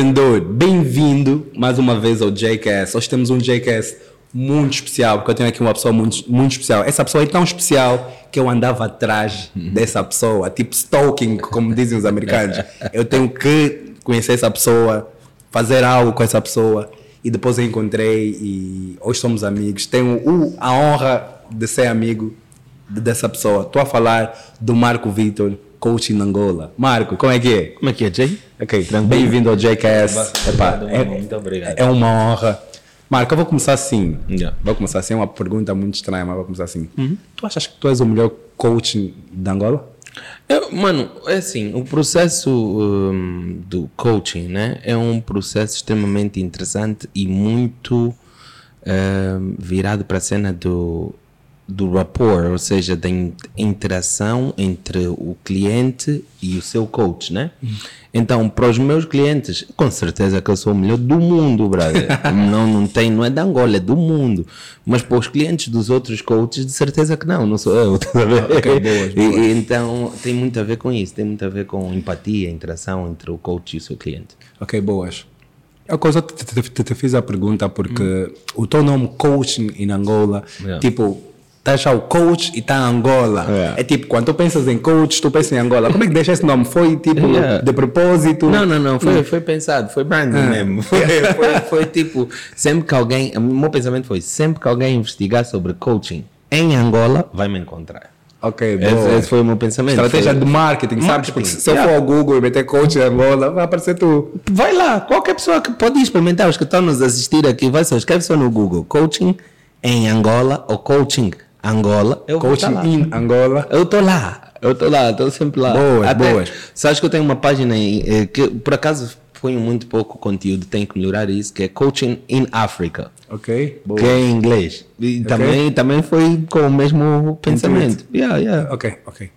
Empreendedor, bem-vindo mais uma vez ao JCast. Hoje temos um JCast muito especial, porque eu tenho aqui uma pessoa muito, muito especial. Essa pessoa é tão especial que eu andava atrás dessa pessoa, tipo stalking, como dizem os americanos. Eu tenho que conhecer essa pessoa, fazer algo com essa pessoa. E depois eu encontrei e hoje somos amigos. Tenho a honra de ser amigo dessa pessoa. Estou a falar do Marco Vitor, coach em Angola. Marco, como é que é? Como é que é, Jay? Ok, bem-vindo ao. Epá, Obrigado, é, muito obrigado. é uma honra. Marco, eu vou começar assim. Yeah. Vou começar assim, é uma pergunta muito estranha, mas vou começar assim. Tu achas que tu és o melhor coach de Angola? Eu, mano, é assim, o processo hum, do coaching, né, é um processo extremamente interessante e muito hum, virado para a cena do, do rapport, ou seja, da in- interação entre o cliente e o seu coach, né? Então, para os meus clientes, com certeza que eu sou o melhor do mundo, brother. não, não tem, não é da Angola, é do mundo. Mas para os clientes dos outros coaches, de certeza que não, não sou eu, tá a ver? Ok, boas, E- então, tem muito a ver com isso, tem muito a ver com empatia, interação entre o coach e o seu cliente. Ok, boas. A coisa te, te, te, te fiz a pergunta porque o teu nome coaching em Angola, Yeah. tipo, tá já o coach e tá Angola. Yeah. É tipo, quando tu pensas em coach, tu pensas em Angola. Como é que deixa esse nome? Foi tipo Yeah. de propósito? Não, não, não, foi, foi pensado, foi branding Ah. mesmo. Foi, foi, foi tipo, sempre que alguém, o meu pensamento foi, sempre que alguém investigar sobre coaching em Angola, vai me encontrar. Ok, Esse, esse foi o meu pensamento. Estratégia Foi- de marketing, sabes? Porque Marketing, se eu yeah. for ao Google e meter coach em Angola, vai aparecer tu. Vai lá, qualquer pessoa que pode experimentar, os que estão nos assistir aqui, vai só, escreve só no Google, coaching em Angola ou coaching Angola. Eu Coaching tá in Angola. Eu estou lá, eu estou lá, estou sempre lá. Boas, boas. Sabes que eu tenho uma página aí, eh, que por acaso ponho muito pouco conteúdo, tenho que melhorar isso, que é Coaching in Africa, Ok, boa. que é em inglês. E também, também foi com o mesmo pensamento. Yeah, yeah. Ok, ok.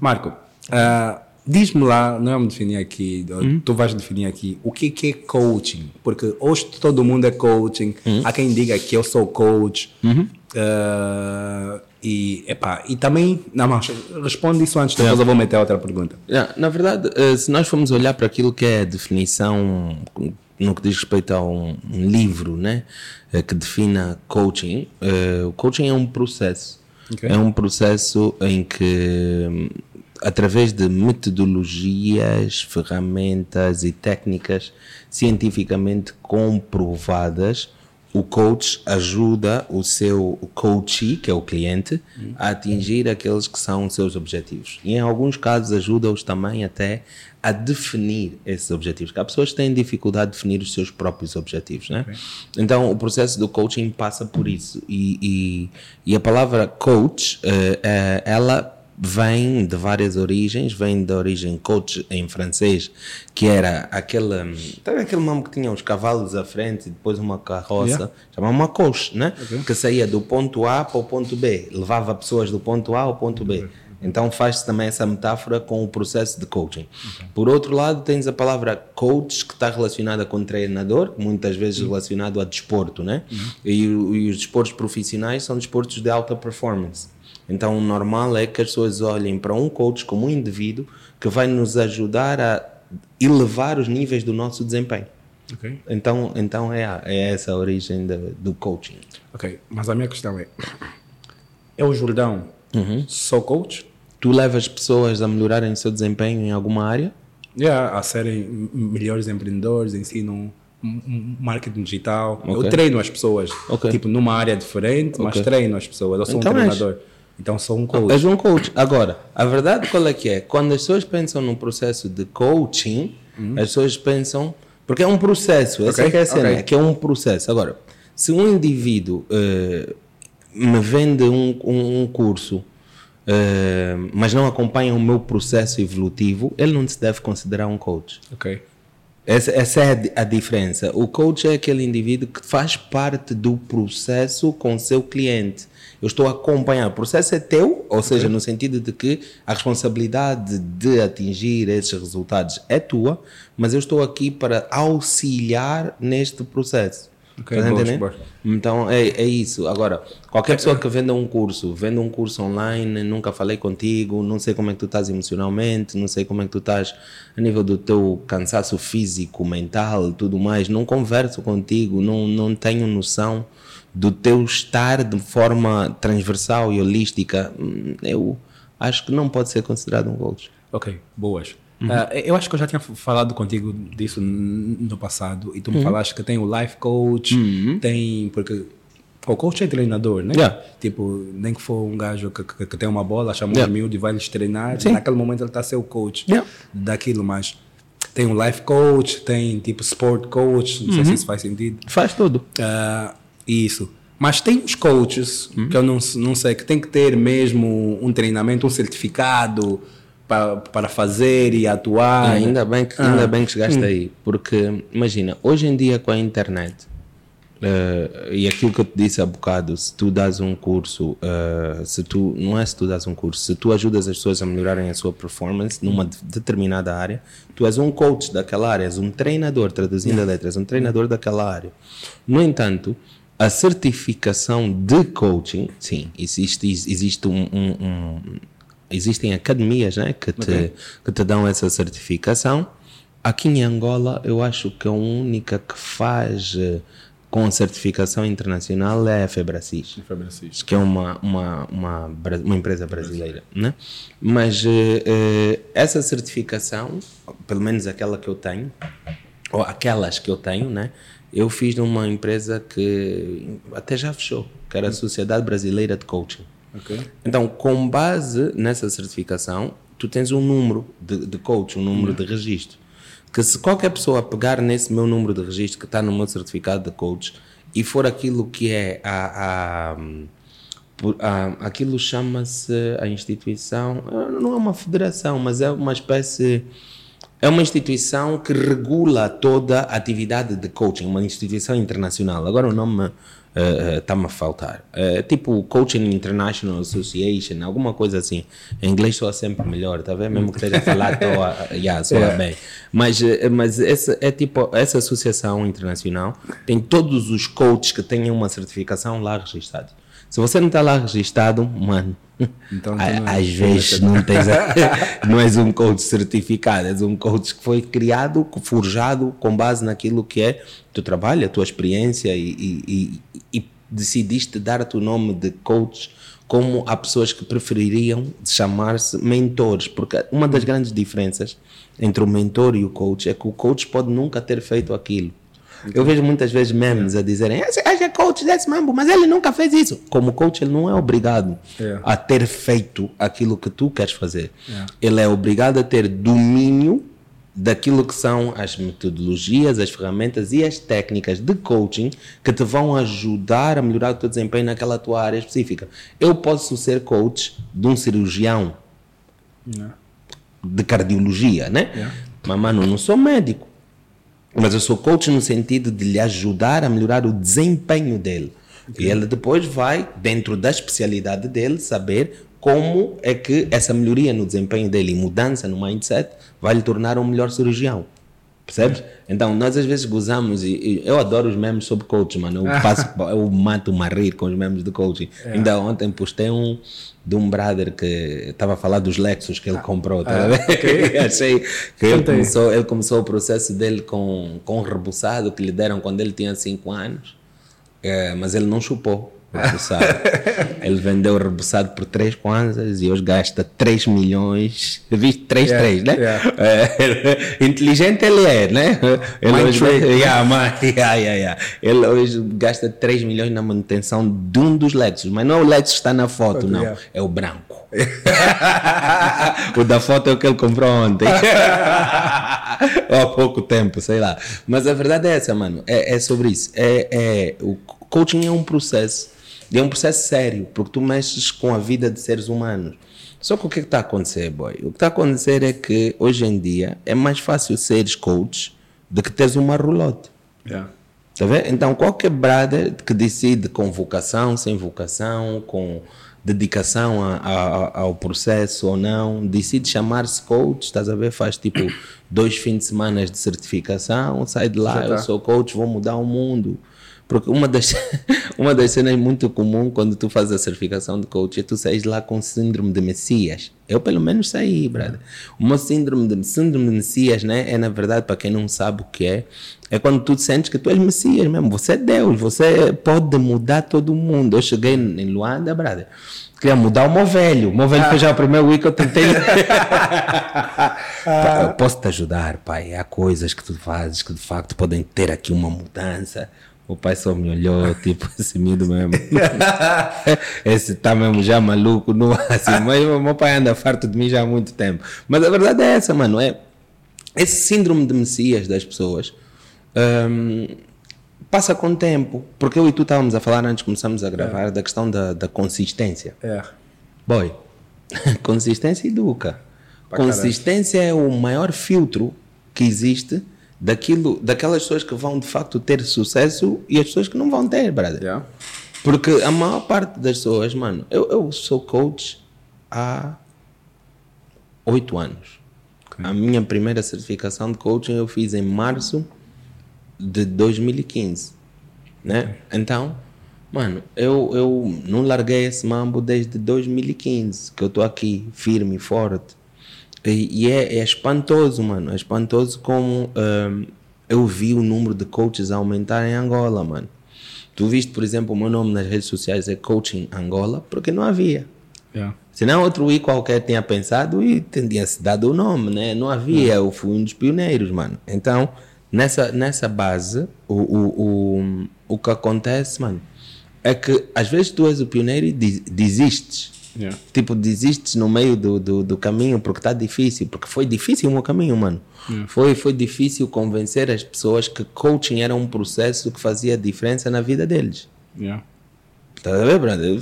Marco, ah, diz-me lá, não é me definir aqui, tu vais definir aqui, o que, que é coaching? Porque hoje todo mundo é coaching, há quem diga que eu sou coach. Ah, e, epá, e também, não, mas responde isso antes, depois eu vou meter outra pergunta. Yeah, na verdade, eh, se nós formos olhar para aquilo que é a definição no que diz respeito a um, livro né, eh, que defina coaching, eh, o coaching é um processo. Ok. É um processo em que, através de metodologias, ferramentas e técnicas cientificamente comprovadas, o coach ajuda o seu coachee, que é o cliente, a atingir aqueles que são os seus objetivos. E em alguns casos ajuda-os também até a definir esses objetivos. Porque há pessoas que têm dificuldade de definir os seus próprios objetivos, né? Então o processo do coaching passa por isso. E, e, e a palavra coach, eh, eh, ela vem de várias origens, vem da origem coach em francês, que era aquele, hum, sabe aquele nome que tinha os cavalos à frente e depois uma carroça, Yeah. chamava uma coche, né? Que saía do ponto A para o ponto B, levava pessoas do ponto A ao ponto B. Então faz-se também essa metáfora com o processo de coaching. Por outro lado, tens a palavra coach que está relacionada com treinador, muitas vezes relacionado a desporto, né? E, o- e os desportos profissionais são desportos de alta performance. Então, o normal é que as pessoas olhem para um coach como um indivíduo que vai nos ajudar a elevar os níveis do nosso desempenho. Ok. Então, então é, a- é essa a origem da- do coaching. Ok, mas a minha questão é, é o Jordão, sou coach? Tu levas pessoas a melhorarem o seu desempenho em alguma área? Yeah, a serem melhores empreendedores, ensinam marketing digital. Eu Ok. treino as pessoas, Ok. tipo, numa área diferente, mas treino as pessoas. Eu sou Então um és. Então sou um coach. És um coach. Agora, a verdade qual é que é? Quando as pessoas pensam num processo de coaching, as pessoas pensam. Porque é um processo, essa Ok, é é a cena, ok. é que é um processo. Agora, se um indivíduo eh, me vende um, um, um curso, eh, mas não acompanha o meu processo evolutivo, ele não se deve considerar um coach. Ok. Essa, essa é a diferença. O coach é aquele indivíduo que faz parte do processo com o seu cliente. Eu estou a acompanhar. O processo é teu, ou seja, no sentido de que a responsabilidade de atingir esses resultados é tua, mas eu estou aqui para auxiliar neste processo. Ok, Tá boa, entendendo? boa. Então é, é isso. Agora, qualquer pessoa que venda um curso, vende um curso online, nunca falei contigo, não sei como é que tu estás emocionalmente, não sei como é que tu estás a nível do teu cansaço físico, mental, tudo mais, não converso contigo, não, não tenho noção do teu estar de forma transversal e holística, hum, eu acho que não pode ser considerado um coach. Ok, boas. Ah, eu acho que eu já tinha falado contigo disso no passado e tu me falaste que tem o life coach, tem. Porque o coach é treinador, né? Yeah. Tipo, nem que for um gajo que, que, que tem uma bola, chama Yeah. um miúdo e vai lhes treinar, Sim. naquele momento ele está a ser o coach Yeah. daquilo, mas tem o life coach, tem tipo sport coach, não sei se isso faz sentido. Faz tudo. Ah, isso. Mas tem os coaches que eu não, não sei, que tem que ter mesmo um treinamento, um certificado para, para fazer e atuar. ainda, bem que, ainda bem que chegaste aí, porque imagina, hoje em dia com a internet eh, e aquilo que eu te disse há bocado, se tu dás um curso, eh, se tu não é se tu dás um curso, se tu ajudas as pessoas a melhorarem a sua performance numa de- determinada área, tu és um coach daquela área, és um treinador, traduzindo a letras, um treinador daquela área. No entanto, a certificação de coaching, sim, existe, existe um- um- um, existem academias né, que, te, que te dão essa certificação. Aqui em Angola, eu acho que a única que faz eh, com certificação internacional é a Febracis que é uma, uma, uma, uma empresa brasileira, né? Mas eh, eh, essa certificação, pelo menos aquela que eu tenho, ou aquelas que eu tenho, né? Eu fiz numa empresa que até já fechou, que era a Sociedade Brasileira de Coaching. Ok. Então, com base nessa certificação, tu tens um número de, de coach, um número de registro. Que se qualquer pessoa pegar nesse meu número de registro que está no meu certificado de coach e for aquilo que é a, a, por- a- aquilo chama-se a instituição, eh, não é uma federação, mas é uma espécie é uma instituição que regula toda a atividade de coaching, uma instituição internacional. Agora o nome está-me a faltar. É tipo Coaching International Association, alguma coisa assim. Em inglês soa sempre melhor, tá vendo? Mesmo que esteja a falar, soa, yeah, soa bem. Mas, eh, mas essa, é tipo, essa associação internacional tem todos os coaches que tenham uma certificação lá registrados. Se você não está lá registrado, mano, Então, a- às vezes não tens a- não és um coach certificado, és um coach que foi criado, forjado com base naquilo que é teu trabalho, a tua experiência e, e- e- e decidiste dar-te o nome de coach como há pessoas que prefeririam chamar-se mentores, porque uma das grandes diferenças entre o mentor e o coach é que o coach pode nunca ter feito aquilo. Eu vejo muitas vezes memes a dizerem esse gajo é coach desse mambo, mas ele nunca fez isso. Como coach, ele não é obrigado É. a ter feito aquilo que tu queres fazer. É. Ele é obrigado a ter domínio daquilo que são as metodologias, as ferramentas e as técnicas de coaching que te vão ajudar a melhorar o teu desempenho naquela tua área específica. Eu posso ser coach de um cirurgião Yeah. de cardiologia, né? Yeah. Mas, mano, não sou médico. Mas eu sou coach no sentido de lhe ajudar a melhorar o desempenho dele. E ele depois vai, dentro da especialidade dele, saber como é que essa melhoria no desempenho dele e mudança no mindset vai lhe tornar um melhor cirurgião. Percebes? Então, nós às vezes gozamos e, e eu adoro os memes sobre coach, mano. Eu, passo, eu mato-me a rir com os memes de coaching. Ainda ontem postei um de um brother que estava a falar dos Lexus que ele comprou. Tá a ver? Achei que ele começou, ele começou o processo dele com, com um rebuçado que lhe deram quando ele tinha 5 anos, eh, mas ele não chupou o rebuçado. ele vendeu o rebuçado por 3 kwanzas e hoje gasta 3 milhões. Viste? 3, Yeah, 3, né? yeah. É, inteligente ele é, né? Ele Mind hoje, trick, yeah, man, yeah, yeah, yeah. ele hoje gasta 3 milhões na manutenção de um dos Lexus, mas não é o Lexus que está na foto, não. Yeah. É o branco. o da foto é o que ele comprou ontem. Ou há pouco tempo, sei lá. Mas a verdade é essa, mano. É, é sobre isso. É, é, o coaching é um processo. E é um processo sério, porque tu mexes com a vida de seres humanos. Só que o que está a acontecer, boy? O que está a acontecer é que hoje em dia é mais fácil seres coach do que teres uma roulotte. Yeah. Tá vendo? Então, qualquer brother que decide com vocação, sem vocação, com dedicação a- a- ao processo ou não, decide chamar-se coach, estás a ver? Faz tipo dois fins de semana de certificação, sai de lá, Já eu tá. sou coach, vou mudar o mundo. Porque uma das, uma das cenas muito comum quando tu fazes a certificação de coach é tu saís lá com síndrome de Messias. Eu pelo menos saí, brother. Meu síndrome de, síndrome de Messias, né? É na verdade, para quem não sabe o que é, é quando tu sentes que tu és Messias mesmo. Você é Deus, você pode mudar todo mundo. Eu cheguei em Luanda, brother. Queria mudar o meu velho. O meu velho foi já o primeiro week que eu tentei. eu posso te ajudar, pai. Há coisas que tu fazes que de facto podem ter aqui uma mudança. O pai só me olhou, tipo, esse miúdo mesmo. esse tá mesmo já maluco, não assim. Mas o meu pai anda farto de mim já há muito tempo. Mas a verdade é essa, mano. É esse síndrome de Messias das pessoas hum, passa com o tempo. Porque eu e tu estávamos a falar antes de começarmos a gravar é. da questão da, da consistência. É. Boy, consistência educa. Pra consistência caralho. é o maior filtro que existe daquilo, daquelas pessoas que vão de facto ter sucesso e as pessoas que não vão ter, brother. Yeah. Porque a maior parte das pessoas, mano, eu, eu sou coach há oito anos. Okay. A minha primeira certificação de coaching eu fiz em março de 2015, né? Okay. Então, mano, eu, eu não larguei esse mambo desde 2015, que eu estou aqui firme e forte e, e é, é, espantoso, mano. É espantoso como um, eu vi o número de coaches aumentar em Angola, mano. Tu viste, por exemplo, o meu nome nas redes sociais é Coaching Angola, porque não havia. Yeah. Senão outro I qualquer tinha pensado e tinha se dado o nome, né? Não havia, yeah. eu fui um dos pioneiros, mano. Então, nessa, nessa base, o, o, o, o que acontece, mano, é que às vezes tu és o pioneiro e desistes. Yeah. Tipo, desistes no meio do, do, do caminho porque está difícil. Porque foi difícil o meu caminho, mano. Yeah. Foi, foi difícil convencer as pessoas que coaching era um processo que fazia diferença na vida deles. Yeah. Tá a ver, brother?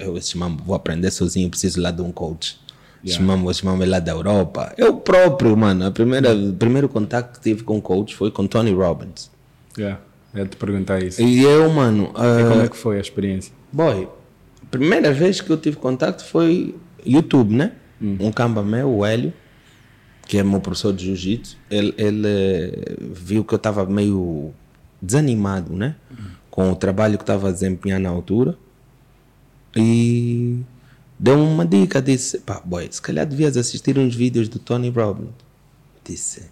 Eu, esse mambo, vou aprender sozinho, preciso lá de um coach. Yeah. Mambo é lá da Europa. Eu próprio, mano, a primeira, o primeiro contato que tive com coach foi com Tony Robbins. Yeah. Eu te perguntar isso. E eu, mano. Uh, e como é que foi a experiência? Boy, primeira vez que eu tive contato foi YouTube, né? Hum. Um camba meu, o Hélio, que é meu professor de jiu-jitsu, ele, ele, eh, viu que eu estava meio desanimado, né? Hum. Com o trabalho que estava a desempenhar na altura. E deu uma dica, disse, pá, boy, se calhar devias assistir uns vídeos do Tony Robbins. Disse,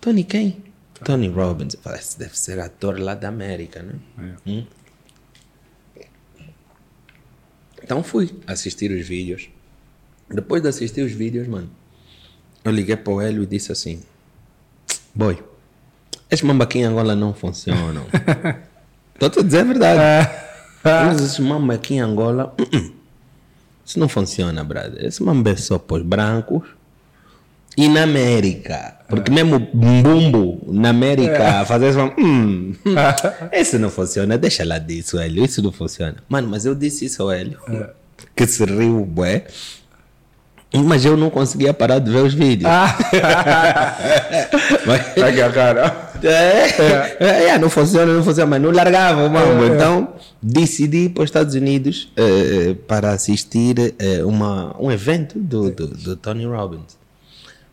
Tony quem? Tony Robbins. Falei, deve ser ator lá da América, né? É. Hum? Então fui assistir os vídeos. Depois de assistir os vídeos, mano, eu liguei para o Hélio e disse assim: Boy, esses mamba aqui em Angola não funcionam. Estou a dizer a verdade. Mas esses mamba aqui em Angola, uh -uh. isso não funciona, brother. Esse mamba é só para os brancos. E na América, porque é. mesmo bumbo na América, é. fazer isso, hum, esse não funciona, deixa lá disso, Hélio, isso não funciona. Mano, mas eu disse isso ao Hélio, é. que se riu, bué. Mas eu não conseguia parar de ver os vídeos. Ah. mas, a cara. É, é, é, não funciona, não funciona, mas não largava, mano. É. Então decidi ir para os Estados Unidos uh, para assistir uh, uma, um evento do, do, do Tony Robbins.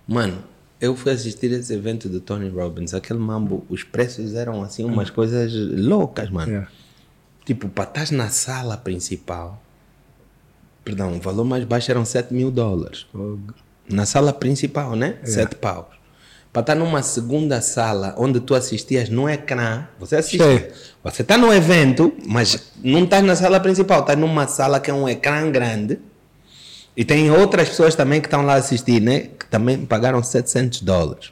Mano, eu fui assistir esse evento do Tony Robbins, aquele mambo, os preços eram assim umas coisas loucas, mano. Yeah. Tipo, para estar na sala principal, perdão, o valor mais baixo eram 7 mil dólares. Oh. Na sala principal, né? Yeah. 7 paus. Para estar numa segunda sala onde tu assistias no ecrã, você assiste. Você está no evento, mas não estás na sala principal, estás numa sala que é um ecrã grande e tem outras pessoas também que estão lá a assistir, né? Que também pagaram 700 dólares.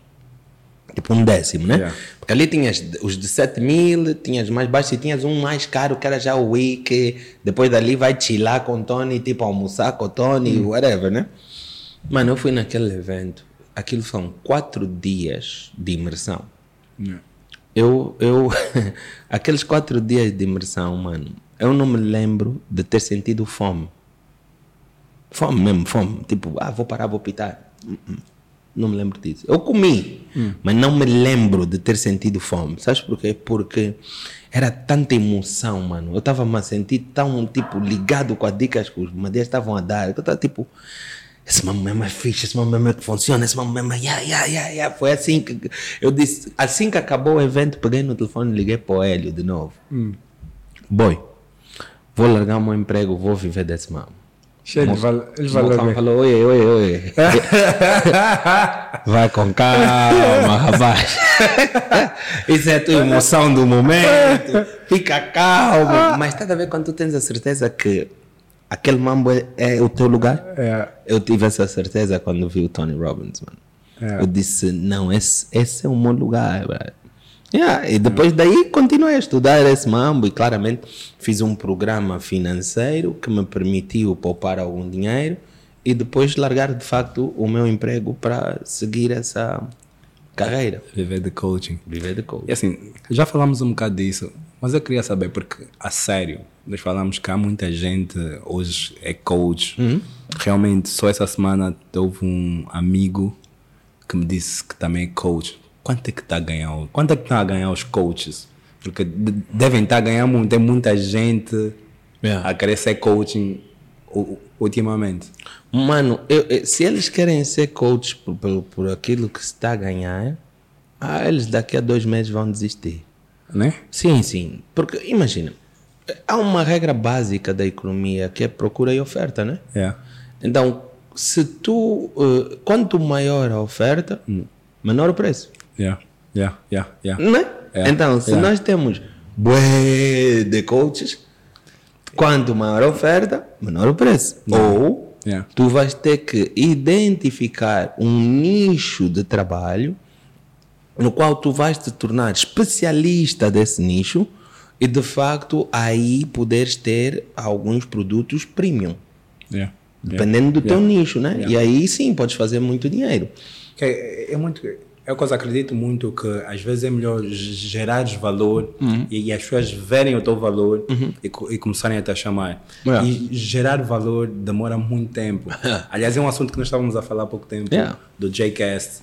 Tipo um décimo, né? Yeah. Porque ali tinhas os de 7 mil, tinhas mais baixos e tinhas um mais caro que era já o Wiki. Depois dali vai chilar com o Tony, tipo almoçar com o Tony, mm. whatever, né? Mano, eu fui naquele evento. Aquilo são quatro dias de imersão. Yeah. Eu, eu, aqueles quatro dias de imersão, mano, eu não me lembro de ter sentido fome. Fome mesmo, fome. Tipo, ah, vou parar, vou pitar. Uh-uh. Não me lembro disso. Eu comi, hum. mas não me lembro de ter sentido fome. Sabes por quê? Porque era tanta emoção, mano. Eu estava me a sentir tão, tipo, ligado com as dicas que os madeiras estavam a dar. Eu estava, tipo, esse mambo mesmo é fixe, esse mambo mesmo é que funciona, esse mambo mesmo é. Yeah, yeah, yeah, yeah. Foi assim que eu disse. Assim que acabou o evento, peguei no telefone e liguei para o Hélio de novo. Boy, vou largar o meu emprego, vou viver desse mambo. Cheio, ele val- ele bem. falou: oi, oi, oi. Vai com calma, rapaz. Isso é a tua emoção do momento. Fica calmo. Mas está a ver quando tu tens a certeza que aquele mambo é, é o teu lugar? É. Eu tive essa certeza quando vi o Tony Robbins, mano. É. Eu disse: não, esse, esse é o meu lugar, brother. Yeah, e depois daí continuei a estudar esse mambo e claramente fiz um programa financeiro que me permitiu poupar algum dinheiro e depois largar de facto o meu emprego para seguir essa carreira. Viver de coaching. Viver de coach. E assim, já falamos um bocado disso, mas eu queria saber, porque a sério, nós falamos que há muita gente hoje é coach. Realmente, só essa semana houve um amigo que me disse que também é coach. Quanto é que está a ganhar? Quanto é que estão a ganhar os coaches? Porque de- devem estar a ganhar muito, tem muita gente Yeah. a querer ser coaching ultimamente. Mano, eu- eu- se eles querem ser coach por, por, por aquilo que se está a ganhar, ah, eles daqui a dois meses vão desistir. Né? Sim, sim. Porque imagina, há uma regra básica da economia que é procura e oferta, né? Yeah. Então, se tu. eh, quanto maior a oferta, menor o preço. Yeah. Yeah. Yeah. Yeah. Né? É, Então, se é. nós temos bué de coaches, quanto maior a oferta, menor o preço. Ou Yeah. tu vais ter que identificar um nicho de trabalho no qual tu vais te tornar especialista desse nicho e de facto aí poderes ter alguns produtos premium, Yeah. dependendo do teu Yeah. nicho, né? E aí sim podes fazer muito dinheiro. É, é muito. É uma coisa, acredito muito que às vezes é melhor gerar valor e, e as pessoas verem o teu valor e, co- e começarem a te chamar. Yeah. E gerar valor demora muito tempo. Aliás, é um assunto que nós estávamos a falar há pouco tempo Yeah. do Jcast.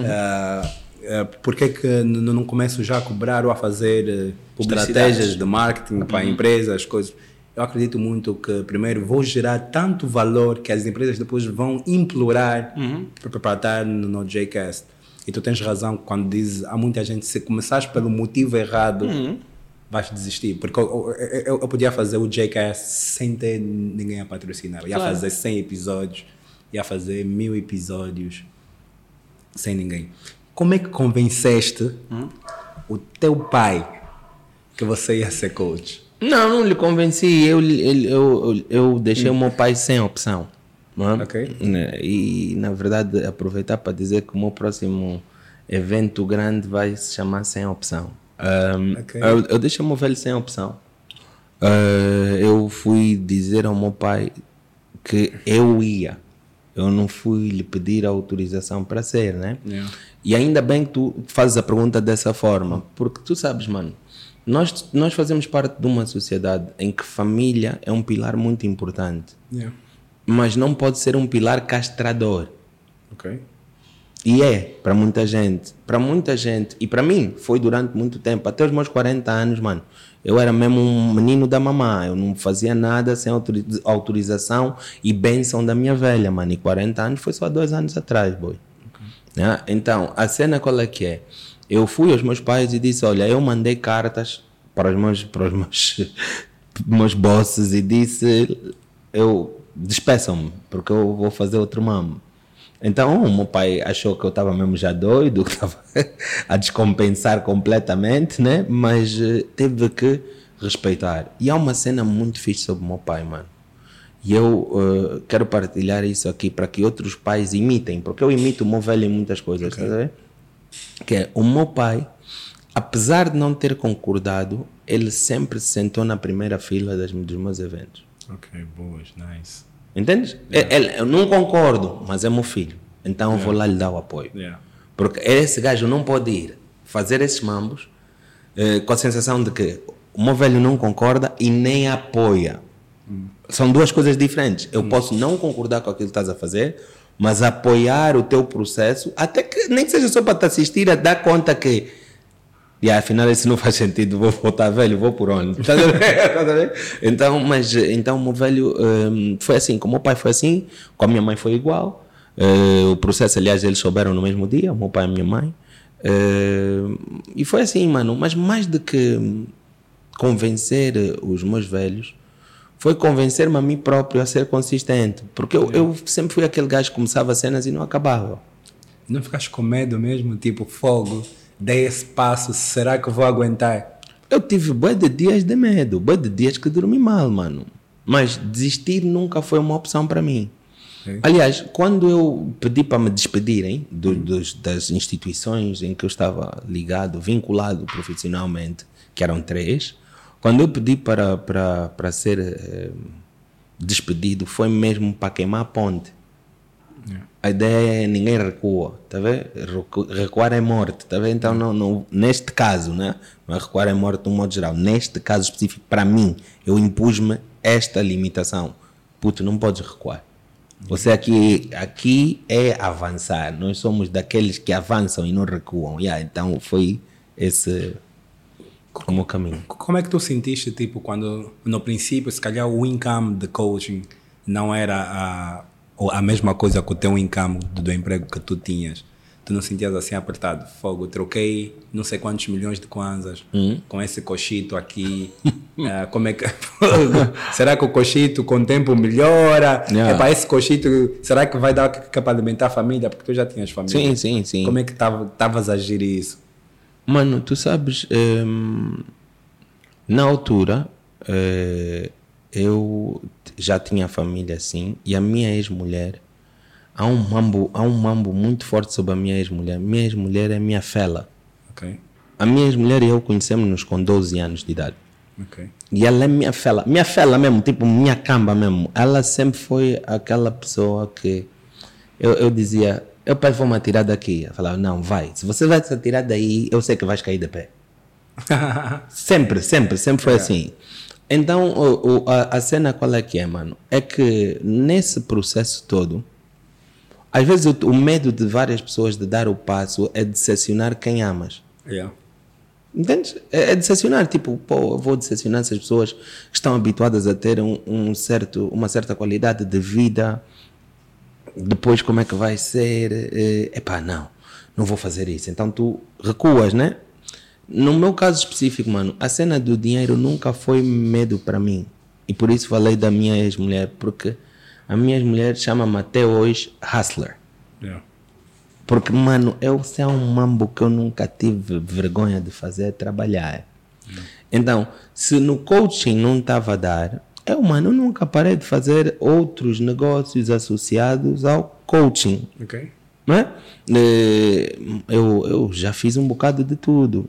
Ah, ah, por que que não começo já a cobrar ou a fazer eh, estratégias de marketing para empresas, coisas? Eu acredito muito que primeiro vou gerar tanto valor que as empresas depois vão implorar para- para estar no, no Jcast. E tu tens razão quando dizes há muita gente, se começares pelo motivo errado, vais desistir. Porque eu, eu, eu- podia fazer o Jcast sem ter ninguém a patrocinar. Ia Claro. fazer 100 episódios, ia fazer mil episódios sem ninguém. Como é que convenceste o teu pai que você ia ser coach? Não, não lhe convenci. Eu, eu, eu, eu deixei o meu pai sem opção. É? Ok. Né, E, na verdade, aproveitar para dizer que o meu próximo evento grande vai se chamar Sem Opção. Ahm, Ok. eu, eu deixei o meu velho sem opção. Ah, eu fui dizer ao meu pai que eu ia. Eu não fui lhe pedir autorização para ser, né? Yeah. E ainda bem que tu fazes a pergunta dessa forma, porque tu sabes, mano, nós, nós fazemos parte de uma sociedade em que família é um pilar muito importante, Yeah. Mas não pode ser um pilar castrador. Ok. E é, para muita gente. Para muita gente, e para mim, foi durante muito tempo, até os meus 40 anos, mano. Eu era mesmo um menino da mamã. Eu não fazia nada sem autori- autorização e bênção da minha velha, mano. E 40 anos foi só dois anos atrás, boy. Né? Então, a cena qual é que é? Eu fui aos meus pais e disse: Olha, eu mandei cartas para os meus, para os meus, meus bosses e disse: Eu despeçam-me, porque eu vou fazer outro mamo. Então, o meu pai achou que eu estava mesmo já doido, que estava a descompensar completamente, né? Mas eh, teve que respeitar. E há uma cena muito fixe sobre o meu pai, mano. E eu eh, quero partilhar isso aqui para que outros pais imitem, porque eu imito o meu velho em muitas coisas, a ver? Que é o meu pai, apesar de não ter concordado, ele sempre se sentou na primeira fila das, dos meus eventos. Ok, boas, nice. Entendes? Ele- eu não concordo, mas é meu filho. Então eu vou lá lhe dar o apoio. Yeah. Porque esse gajo não pode ir fazer esses mambos eh, com a sensação de que o meu velho não concorda e nem apoia. São duas coisas diferentes. Eu posso não concordar com aquilo que estás a fazer, mas apoiar o teu processo, até que nem que seja só para te assistir a dar conta que E afinal isso não faz sentido, vou voltar velho, vou por onde? Estás a ver? Estás a ver? então, mas então o meu velho hum, foi assim, com o meu pai foi assim, com a minha mãe foi igual. Uh, o processo, aliás, eles souberam no mesmo dia, o meu pai e a minha mãe. Uh, e foi assim, mano, mas mais do que convencer os meus velhos, foi convencer-me a mim próprio a ser consistente. Porque eu, eu sempre fui aquele gajo que começava cenas e não acabava. Não ficaste com medo mesmo? Tipo, fogo, dei esse passo, será que vou aguentar? Eu tive bué de dias de medo, bué de dias que dormi mal, mano. Mas desistir nunca foi uma opção para mim. Okay. Aliás, quando eu pedi para me despedirem do, dos, das instituições em que eu estava ligado, vinculado profissionalmente, que eram três, quando eu pedi para, para, para ser eh, despedido, foi mesmo para queimar a ponte. Yeah. A ideia é ninguém recua, tá vendo? Recuar é morte, tá vendo? Então, não, não, neste caso, né? Não é recuar é morte de um modo geral. Neste caso específico, para mim, eu impus-me esta limitação. Puto, não podes recuar. Você aqui, aqui é avançar. Nós somos daqueles que avançam e não recuam. Yeah, então foi esse como caminho. Como é que tu sentiste, tipo, quando no princípio, se calhar o income de coaching não era a, a mesma coisa que o teu income do, do emprego que tu tinhas? Tu não sentias assim apertado? Fogo, troquei não sei quantos milhões de kwanzas hum? com esse cochito aqui. uh, como é que... será que o cochito com o tempo melhora? Yeah. É para esse cochito, será que vai dar para alimentar a família? Porque tu já tinhas família. Sim, sim, sim. Como é que estavas a gerir isso? Mano, tu sabes, um, na altura uh, eu já tinha família assim e a minha ex-mulher, há um mambo, há um mambo muito forte sobre a minha ex-mulher. Minha ex-mulher é minha fela. Okay. A minha ex-mulher e eu conhecemos-nos com 12 anos de idade. Okay. E ela é minha fela, minha fela mesmo, tipo minha camba mesmo. Ela sempre foi aquela pessoa que eu, eu dizia, eu pai vou me atirar daqui. Eu falava, não, vai. Se você vai se atirar daí, eu sei que vais cair de pé. sempre, sempre, sempre foi é. assim. Então, o, o, a, a, cena qual é que é, mano? É que nesse processo todo, às vezes o, o medo de várias pessoas de dar o passo é decepcionar quem amas. Yeah. Entendes? É, é decepcionar, tipo, pô, eu vou decepcionar essas pessoas que estão habituadas a ter um, um certo, uma certa qualidade de vida, depois como é que vai ser? É epá, não, não vou fazer isso. Então tu recuas, né? No meu caso específico, mano, a cena do dinheiro nunca foi medo para mim. E por isso falei da minha ex-mulher, porque a minha ex-mulher chama-me até hoje Hustler. Yeah. Porque, mano, eu sei um mambo que eu nunca tive vergonha de fazer, trabalhar. Yeah. Então, se no coaching não estava a dar, eu, mano, nunca parei de fazer outros negócios associados ao coaching. Ok. Não é? Eh, eu, eu já fiz um bocado de tudo.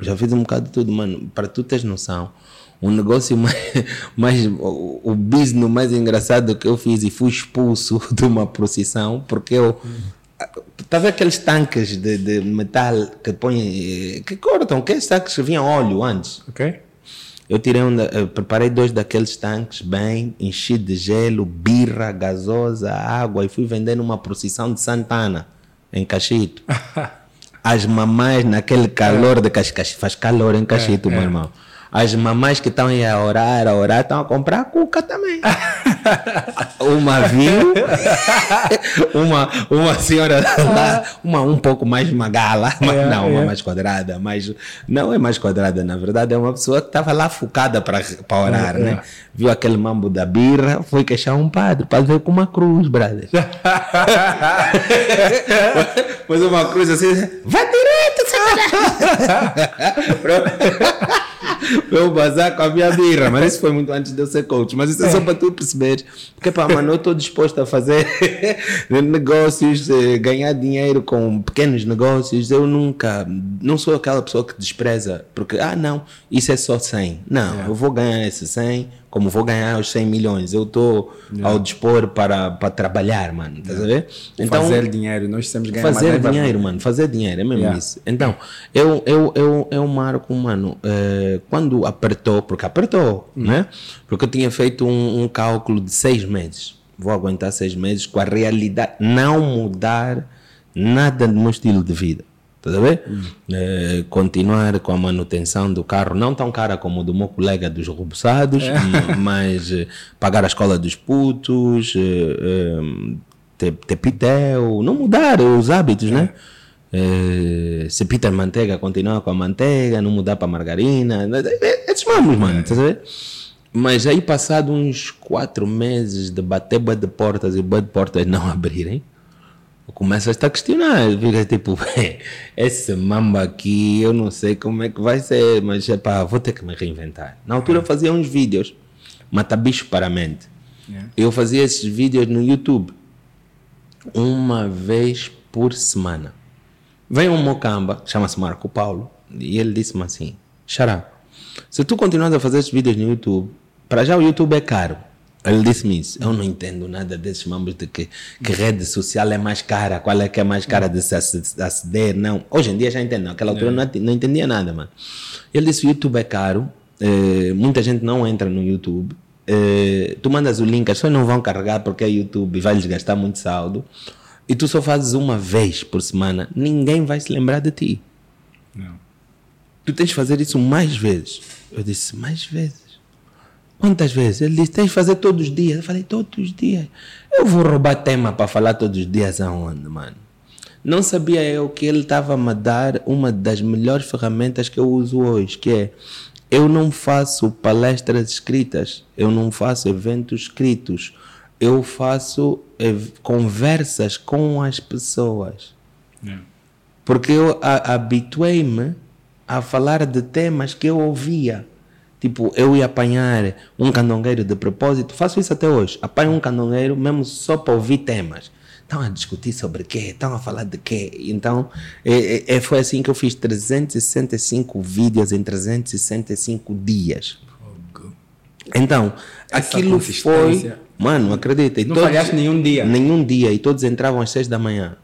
Já fiz um bocado de tudo, mano. Para tu teres noção, o negócio mais, mais o, o business mais engraçado que eu fiz e fui expulso de uma procissão porque eu Tá vendo aqueles tanques de, de metal que põem, que cortam, aqueles tanques que vinham óleo antes. Ok. Eu tirei um, eu preparei dois daqueles tanques bem, enchi de gelo, birra, gasosa, água e fui vender numa procissão de Santana, em Cachito. As mamães naquele calor de Cachito, faz calor em Cachito, é, meu é. irmão. As mamães que estão a orar, a orar, estão a comprar cuca também. uma viu, uma, uma senhora lá, uma um pouco mais magala, mas é, não, uma é. mais quadrada, mas não é mais quadrada, na verdade, é uma pessoa que estava lá focada para orar, é, né? Viu aquele mambo da birra, foi queixar um padre, para ver com uma cruz, brother. Pôs uma cruz assim, vai direito, eu bazar com a minha birra, mas isso foi muito antes de eu ser coach. Mas isso é só para tu perceber. Porque, pá, mano, eu estou disposto a fazer negócios, eh, ganhar dinheiro com pequenos negócios. Eu nunca, não sou aquela pessoa que despreza, porque, ah, não, isso é só 100. Não, é. eu vou ganhar esse 100 como vou ganhar os 100 milhões. Eu estou yeah. ao dispor para, para trabalhar, mano. Estás yeah. a ver? Então, fazer dinheiro, nós temos ganhar Fazer dinheiro, mano. Fazer dinheiro, é mesmo yeah. isso. Então, eu, eu, eu, eu marco, mano, eh, quando apertou, porque apertou, hum. né? Porque eu tinha feito um, um cálculo de seis meses. Vou aguentar seis meses com a realidade, não mudar nada do meu estilo de vida. Estás a ver? Eh, continuar com a manutenção do carro, não tão cara como o do meu colega dos rubuçados, m- mas eh, pagar a escola dos putos, eh, ter, ter pitel, não mudar os hábitos, né? Eh, se pita manteiga, continuar com a manteiga, não mudar para margarina, eh, esses mamos, mano, estás a ver? Mas aí, passado uns quatro meses de bater bué de portas e bué de portas não abrirem, começas a questionar, fica tipo, esse mamba aqui, eu não sei como é que vai ser, mas epá, vou ter que me reinventar. Na altura eu fazia uns vídeos, mata bicho para a mente. Eu fazia esses vídeos no YouTube, uma vez por semana. Veio um mocamba, chama-se Marco Paulo, e ele disse-me assim, Xará, se tu continuas a fazer esses vídeos no YouTube, para já o YouTube é caro. Ele disse-me isso. Eu não entendo nada desses mambos de que, que rede social é mais cara, qual é que é mais cara de se ac- aceder, não. Hoje em dia já entendo, naquela altura eu não, não entendia nada, mano. Ele disse o YouTube é caro, eh, muita gente não entra no YouTube, eh, tu mandas o link, as pessoas não vão carregar porque é YouTube e vai lhes gastar muito saldo, e tu só fazes uma vez por semana, ninguém vai se lembrar de ti. Não. Tu tens de fazer isso mais vezes. Eu disse, mais vezes? Quantas vezes? Ele disse, tens de fazer todos os dias. Eu falei, todos os dias. Eu vou roubar tema para falar todos os dias aonde, mano? Não sabia eu que ele estava a me dar uma das melhores ferramentas que eu uso hoje, que é eu não faço palestras escritas, eu não faço eventos escritos, eu faço conversas com as pessoas. Porque eu habituei-me a falar de temas que eu ouvia. Tipo, eu ia apanhar um candongueiro de propósito, faço isso até hoje. Apanho um candongueiro mesmo só para ouvir temas. Estão a discutir sobre quê? Estão a falar de quê? Então, é, é- é- foi assim que eu fiz 365 vídeos em 365 dias. Então, Essa aquilo foi. Mano, acredita. e Não falhaste nenhum dia. Nenhum dia. E todos entravam às 6 da manhã.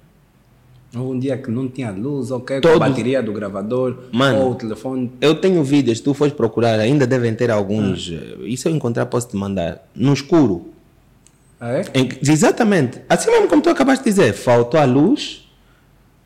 Houve um dia que não tinha luz, com Todos- a bateria do gravador, Mano. ou o telefone. Eu tenho vídeos, tu fores procurar, ainda devem ter alguns. Ah. eh, E se eu encontrar, posso te mandar. No escuro. Ah, é? Em que- exatamente. Assim mesmo como tu acabaste de dizer. Faltou a luz.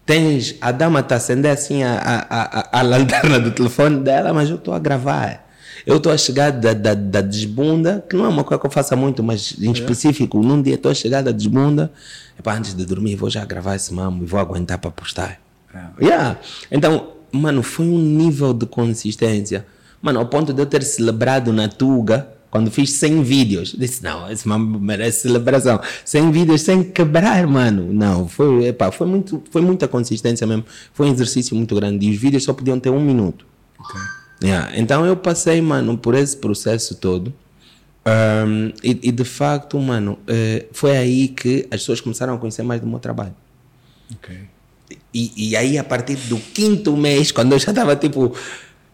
Tens a dama está a acender assim a, a, a, a lanterna do telefone dela, mas eu estou a gravar. Eu estou a chegar da, da, da desbunda, que não é uma coisa que eu faça muito, mas É. em específico, num dia estou a chegar da desbunda, epá, antes de dormir vou já gravar esse mambo e vou aguentar para postar. É. Yeah. Então, mano, foi um nível de consistência. Mano, ao ponto de eu ter celebrado na Tuga, quando fiz 100 vídeos. Disse, não, esse mambo merece celebração. 100 vídeos sem quebrar, mano. Não, foi, epá, foi, muito, foi muita consistência mesmo. Foi um exercício muito grande. E os vídeos só podiam ter um minuto. Yeah. Então eu passei, mano, por esse processo todo. Um, e, e, de facto, mano, eh, foi aí que as pessoas começaram a conhecer mais do meu trabalho. E, e aí, a partir do quinto mês, quando eu já estava tipo,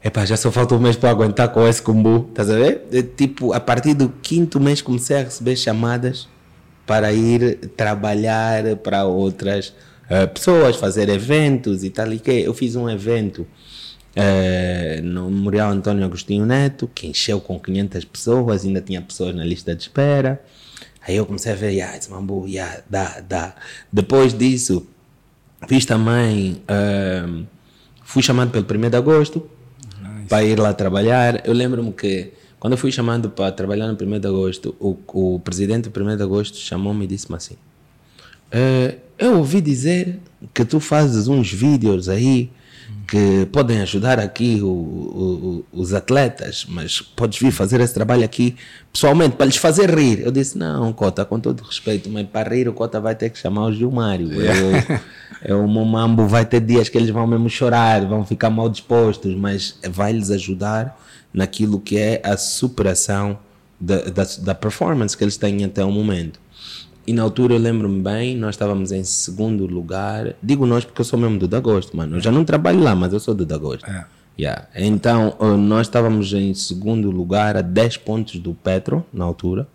epá, já só falta um mês para aguentar com esse combo, estás a ver? Eh, Tipo, a partir do quinto mês comecei a receber chamadas para ir trabalhar para outras eh, pessoas, fazer eventos e tal e que. Eu fiz um evento eh, no Memorial António Agostinho Neto, que encheu com 500 pessoas, ainda tinha pessoas na lista de espera. Aí eu comecei a ver, yeah, esse mambo, yeah, dá, dá. Depois disso, Fiz também. ehm, fui chamado pelo 1 de agosto para ir lá trabalhar. Eu lembro-me que quando eu fui chamado para trabalhar no 1 de agosto, o, o presidente do 1 de agosto chamou-me e disse-me assim: "Eh, Eu ouvi dizer que tu fazes uns vídeos aí que podem ajudar aqui o- o- os atletas, mas podes vir fazer esse trabalho aqui pessoalmente para lhes fazer rir. Eu disse: Não, Cota, com todo respeito, mas para rir o Cota vai ter que chamar o Gilmário. Eu, eu, o Momambo vai ter dias que eles vão mesmo chorar, vão ficar mal dispostos, mas vai lhes ajudar naquilo que é a superação da, da, da performance que eles têm até o momento. E na altura eu lembro-me bem, nós estávamos em segundo lugar. Digo nós porque eu sou mesmo do Dagosto, mano. Eu já não trabalho lá, mas eu sou do Dagosto. É. Yeah. Então, nós estávamos em segundo lugar, a 10 pontos do Petro, na altura.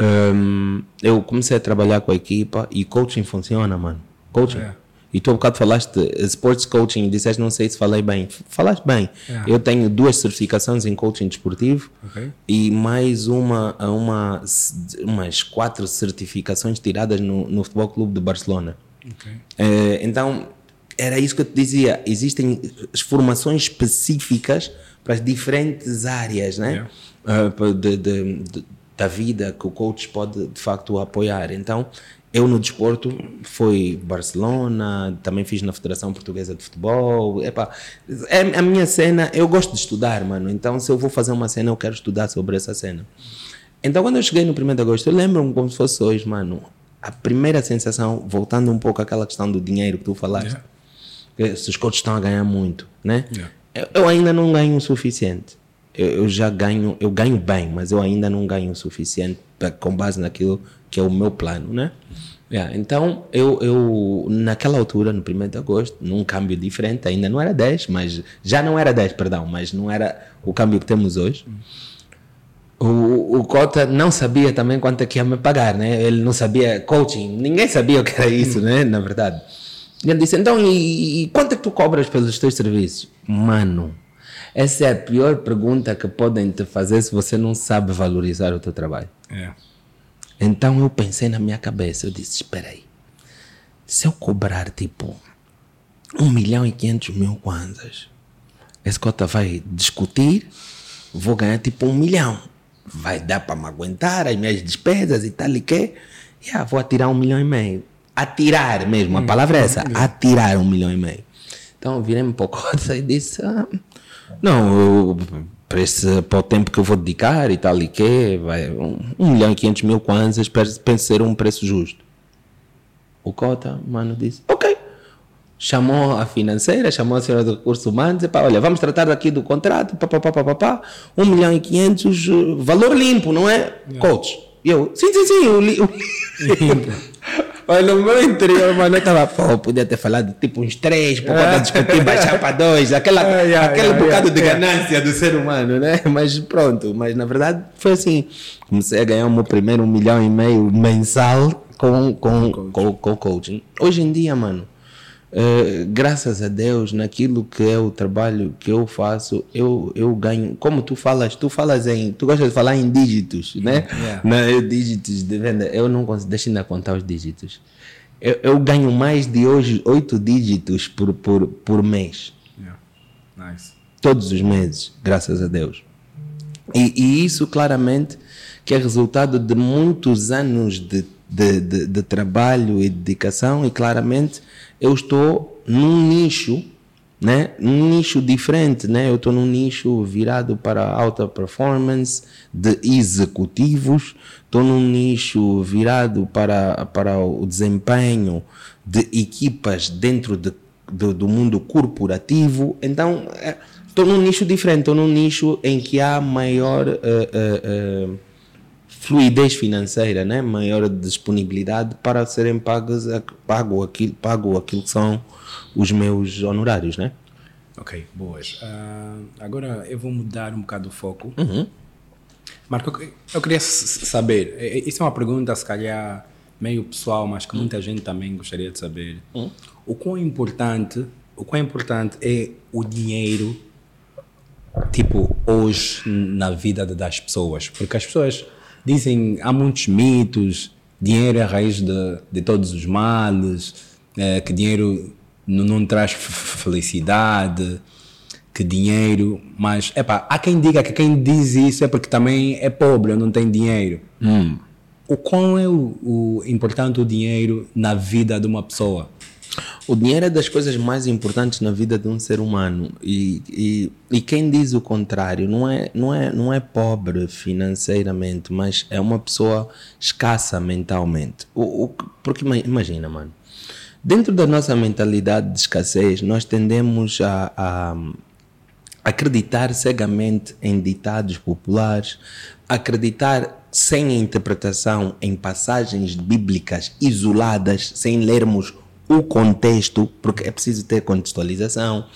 Um, eu comecei a trabalhar com a equipa e coaching funciona, mano. Coaching. É. E tu há bocado falaste de sports coaching e disseste, não sei se falei bem. Falaste bem. É. Eu tenho duas certificações em coaching desportivo Ok. e mais uma, uma, umas quatro certificações tiradas no, no Futebol Clube de Barcelona. Ok. Eh, então, era isso que eu te dizia. Existem as formações específicas para as diferentes áreas, né? Uh, de, de, de, da vida que o coach pode de facto apoiar. Então, eu no desporto fui Barcelona, também fiz na Federação Portuguesa de Futebol. É a minha cena, eu gosto de estudar, mano. Então, se eu vou fazer uma cena, eu quero estudar sobre essa cena. Então, quando eu cheguei no 1 de agosto, eu lembro-me como se fosse hoje, mano. A primeira sensação, voltando um pouco àquela questão do dinheiro que tu falaste, yeah. se os coaches estão a ganhar muito, né? Yeah. Eu, eu, ainda não ganho o suficiente. Eu, eu, já ganho, eu ganho bem, mas eu ainda não ganho o suficiente com base naquilo que é o meu plano, né? Yeah, então, eu, eu, naquela altura, no 1 de agosto, num câmbio diferente, ainda não era 10, mas já não era 10, perdão, mas não era o câmbio que temos hoje. O, o Cota não sabia também quanto é que ia me pagar, né? Ele não sabia coaching, ninguém sabia o que era isso, né? Na verdade. E ele disse: então, e, e quanto é que tu cobras pelos teus serviços? Mano, essa é a pior pergunta que podem te fazer se você não sabe valorizar o teu trabalho. É. Então eu pensei na minha cabeça, eu disse, espera aí, se eu cobrar tipo um milhão e quinhentos mil kwanzas, esse cota vai discutir, vou ganhar tipo um milhão. Vai dar para me aguentar as minhas despesas e tal e que. Yeah, vou atirar um milhão e meio. Atirar mesmo, a hum. palavra é essa, hum. atirar um milhão e meio. Então eu virei-me para o cota e disse, ah, não, eu para, esse, para o tempo que eu vou dedicar e tal e que, vai, um, um milhão e quinhentos mil kwanzas penso ser um preço justo. O Cota, mano, disse, ok. Chamou a financeira, chamou a senhora do recursos humanos e pá, olha, vamos tratar aqui do contrato, pá, pá, pá, pá, pá, pá, um milhão e quinhentos, valor limpo, não é? Yeah. Coach. E eu, sim, sim, sim, o, li, o Olha, no meu interior, mano, eu tava, pô, podia ter falado tipo uns três, por conta de discutir, baixar para dois, aquela, é, aquele é, bocado é, de ganância do ser humano, né? Mas pronto, mas na verdade foi assim. Comecei a ganhar o meu primeiro um milhão e meio mensal com, com, com, com, com coaching. Hoje em dia, mano, Uh, graças a Deus, naquilo que é o trabalho que eu faço, eu, eu ganho. Como tu falas, tu falas em. Tu gostas de falar em dígitos, né? Yeah. Na, dígitos de venda. Eu não consigo. Deixa ainda contar os dígitos. Eu, eu, ganho mais de hoje oito dígitos por, por, por mês. Yeah. Nice. Todos os meses, graças a Deus. E, e isso claramente que é resultado de muitos anos de, de, de, de trabalho e dedicação, e claramente eu estou num nicho, né? Num nicho diferente, né? Eu estou num nicho virado para alta performance de executivos, estou num nicho virado para, para o desempenho de equipas dentro de, de do mundo corporativo. Então, estou é, num nicho diferente, estou num nicho em que há maior uh, uh, uh, fluidez financeira, né? maior disponibilidade para serem pagos pago aquilo, pago aquilo que são os meus honorários, né? Ok, boas. Uh, agora eu vou mudar um bocado o foco. Uhum. Marco, eu queria saber, isso é uma pergunta se calhar meio pessoal, mas que uhum. muita gente também gostaria de saber. Uhum. O quão importante, o quão importante é o dinheiro, tipo, hoje na vida das pessoas? Porque as pessoas dizem, há muitos mitos, dinheiro é a raiz de, de todos os males, é, que dinheiro não, não traz felicidade, que dinheiro, mas epa, há quem diga que quem diz isso é porque também é pobre não tem dinheiro. Hum. O quão é o, o importante o dinheiro na vida de uma pessoa? O dinheiro é das coisas mais importantes na vida de um ser humano e, e, e, quem diz o contrário não é, não, é, não é pobre financeiramente, mas é uma pessoa escassa mentalmente. O, o, porque imagina, mano, dentro da nossa mentalidade de escassez, nós tendemos a, a acreditar cegamente em ditados populares, acreditar sem interpretação em passagens bíblicas isoladas, sem lermos o contexto, porque é preciso ter contextualização,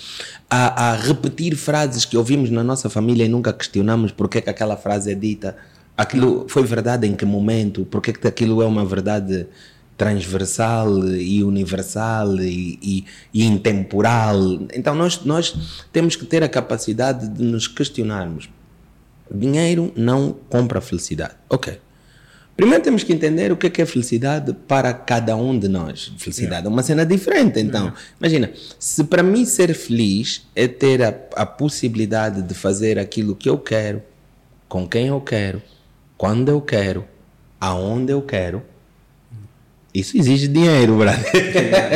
a, a, repetir frases que ouvimos na nossa família e nunca questionamos porque é que aquela frase é dita. Aquilo foi verdade em que momento? Porque é que aquilo é uma verdade transversal e universal e, e, e intemporal? Então nós, nós temos que ter a capacidade de nos questionarmos. Dinheiro não compra felicidade. Ok. Primeiro temos que entender o que é, que é felicidade para cada um de nós. Felicidade é uma cena diferente, então. Imagina, se para mim ser feliz é ter a, a possibilidade de fazer aquilo que eu quero, com quem eu quero, quando eu quero, aonde eu quero, isso exige dinheiro, brother.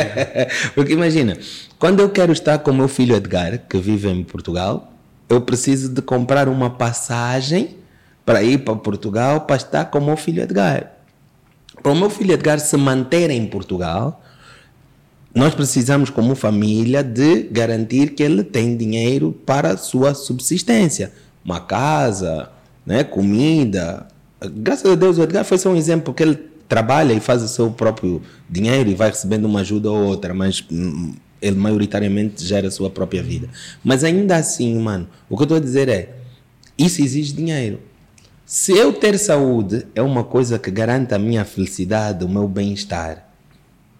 Porque imagina, quando eu quero estar com meu filho Edgar, que vive em Portugal, eu preciso de comprar uma passagem para ir para Portugal para estar com o meu filho Edgar. Para o meu filho Edgar se manter em Portugal, nós precisamos, como família, de garantir que ele tem dinheiro para a sua subsistência. Uma casa, né, comida. Graças a Deus, o Edgar foi só um exemplo, porque ele trabalha e faz o seu próprio dinheiro e vai recebendo uma ajuda ou outra, mas hum, ele maioritariamente gera a sua própria vida. Mas ainda assim, mano, o que eu estou a dizer é: isso exige dinheiro. Se eu ter saúde é uma coisa que garante a minha felicidade, o meu bem-estar,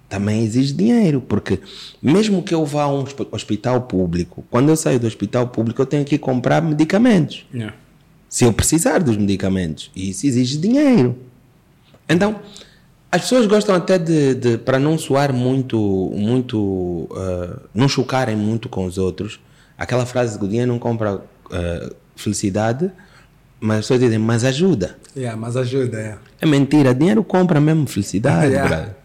também exige dinheiro, porque mesmo que eu vá a um hospital público, quando eu saio do hospital público, eu tenho que comprar medicamentos. Yeah. Se eu precisar dos medicamentos, isso exige dinheiro. Então, as pessoas gostam até de, de para não soar muito, muito, uh, não chocarem muito com os outros, aquela frase que o dinheiro não compra uh, felicidade, mas as pessoas dizem, mas ajuda. Yeah, mas ajuda, é. É mentira, dinheiro compra mesmo felicidade, yeah.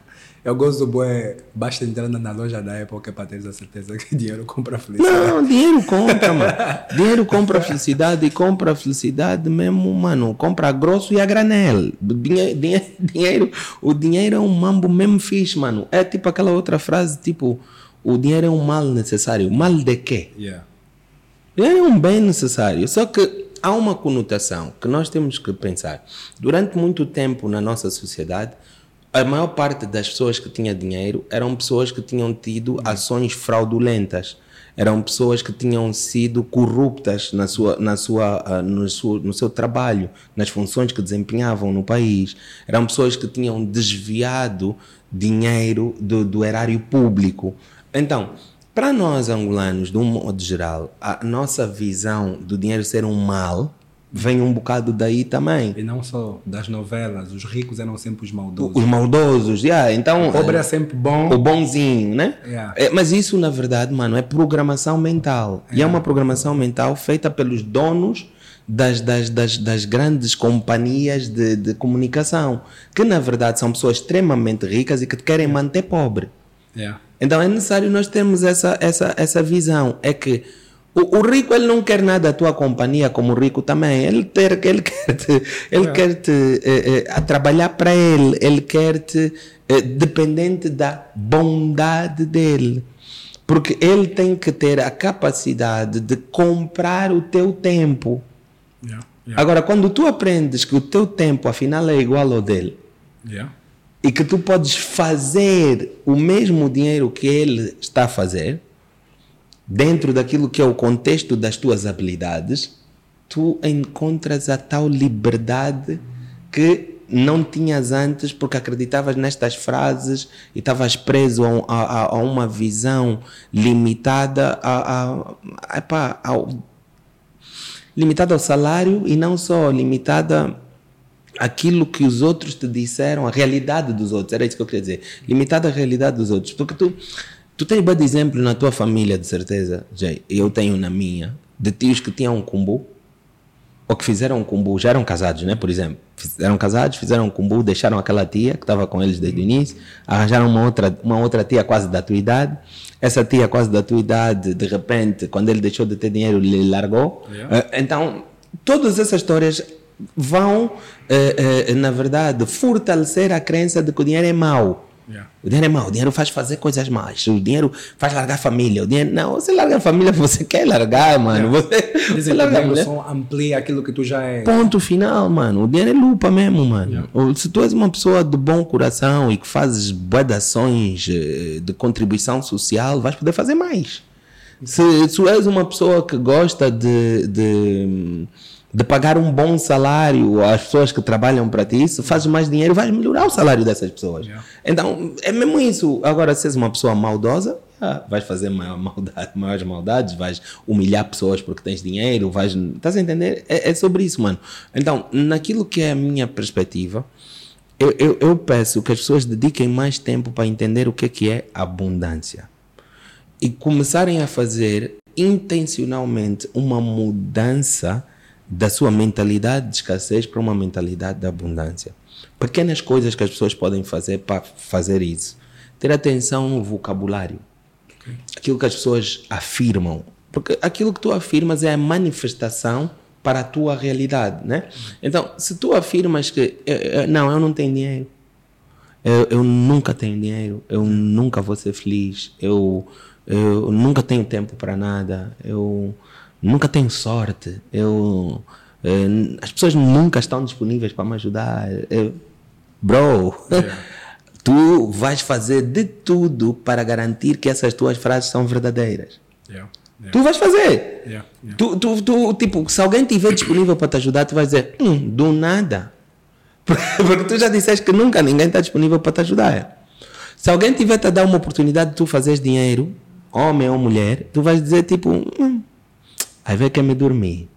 Eu gosto do boé, basta entrar na loja da época para ter a certeza que dinheiro compra felicidade. Não, dinheiro compra, mano. dinheiro compra felicidade e compra felicidade mesmo, mano. Compra grosso e a granel. Dinheiro, dinheiro, o dinheiro é um mambo mesmo fixe, mano. É tipo aquela outra frase, tipo, o dinheiro é um mal necessário. Mal de quê? Yeah. Dinheiro é um bem necessário. Só que há uma conotação que nós temos que pensar. Durante muito tempo na nossa sociedade, a maior parte das pessoas que tinha dinheiro eram pessoas que tinham tido ações fraudulentas. Eram pessoas que tinham sido corruptas na sua, na sua, uh, no, seu, no seu trabalho, nas funções que desempenhavam no país. Eram pessoas que tinham desviado dinheiro do, do erário público. Então, para nós angolanos, de um modo geral, a nossa visão do dinheiro ser um mal vem um bocado daí também. E não só das novelas, os ricos eram sempre os maldosos. Os maldosos, yeah. então... O pobre é sempre bom. O bonzinho, né? Yeah. É, mas isso, na verdade, mano, é programação mental. Yeah. E é uma programação mental feita pelos donos das, das, das, das grandes companhias de, de comunicação, que, na verdade, são pessoas extremamente ricas e que te querem yeah. manter pobre. Então, é necessário nós termos essa, essa, essa visão. É que o, o, rico ele não quer nada da tua companhia como o rico também. Ele, ter, ele quer te, ele é. quer te eh, eh, trabalhar para ele. Ele quer te eh, dependente da bondade dele. Porque ele tem que ter a capacidade de comprar o teu tempo. Yeah, yeah. Agora, quando tu aprendes que o teu tempo afinal é igual ao dele, yeah. E que tu podes fazer o mesmo dinheiro que ele está a fazer, dentro daquilo que é o contexto das tuas habilidades, tu encontras a tal liberdade que não tinhas antes porque acreditavas nestas frases e estavas preso a, a, a, uma visão limitada a, a, ao, limitada ao salário e não só limitada aquilo que os outros te disseram, a realidade dos outros, era isso que eu queria dizer, limitada à realidade dos outros, porque tu Tu tens bom exemplo na tua família, de certeza, Jay. Eu tenho na minha, de tios que tinham um cumbu, ou que fizeram um cumbu, já eram casados, né? Por exemplo, eram casados, fizeram um cumbu, deixaram aquela tia que estava com eles desde o início, arranjaram uma outra, uma outra tia quase da tua idade. Essa tia quase da tua idade, de repente, quando ele deixou de ter dinheiro, lhe largou. Yeah. Eh, então, todas essas histórias vão, eh, eh, na verdade, fortalecer a crença de que o dinheiro é mau. Yeah. O dinheiro é mau, o dinheiro faz fazer coisas más, o dinheiro faz largar a família. O dinheiro, não, você larga a família, você quer largar, mano. Yeah. Você, você larga amplia aquilo que tu já é. Ponto final, mano. O dinheiro é lupa mesmo, mano. Yeah. Se tu és uma pessoa de bom coração e que fazes boedações eh, de contribuição social, vais poder fazer mais. Se, se tu és uma pessoa que gosta de, de de pagar um bom salário às pessoas que trabalham para ti, se fazes mais dinheiro, vais melhorar o salário dessas pessoas. Yeah. Então, é mesmo isso. Agora, se és uma pessoa maldosa, ah, vais fazer maior maldade, maiores maldades, vais humilhar pessoas porque tens dinheiro, vais. Estás a entender? É, é, sobre isso, mano. Então, naquilo que é a minha perspectiva, eu, eu, eu peço que as pessoas dediquem mais tempo para entender o que, é que é abundância e começarem a fazer intencionalmente uma mudança da sua mentalidade de escassez para uma mentalidade de abundância. Pequenas coisas que as pessoas podem fazer para fazer isso. Ter atenção no vocabulário. Aquilo que as pessoas afirmam. Porque aquilo que tu afirmas é a manifestação para a tua realidade, né? Então, se tu afirmas que não, eu não tenho dinheiro, eu, eu nunca tenho dinheiro, eu nunca vou ser feliz, eu, eu nunca tenho tempo para nada, eu nunca tenho sorte, eu, eu, as pessoas nunca estão disponíveis para me ajudar, eu, bro. Yeah. tu vais fazer de tudo para garantir que essas tuas frases são verdadeiras. Yeah. Yeah. Tu vais fazer. Yeah. Tu, tu, tu, tipo, se alguém estiver disponível para te ajudar, tu vais dizer, hum, do nada. Porque tu já disseste que nunca ninguém está disponível para te ajudar. Se alguém tiver te a dar uma oportunidade de tu fazeres dinheiro, homem ou mulher, tu vais dizer tipo, hum, aí vai que me dormir.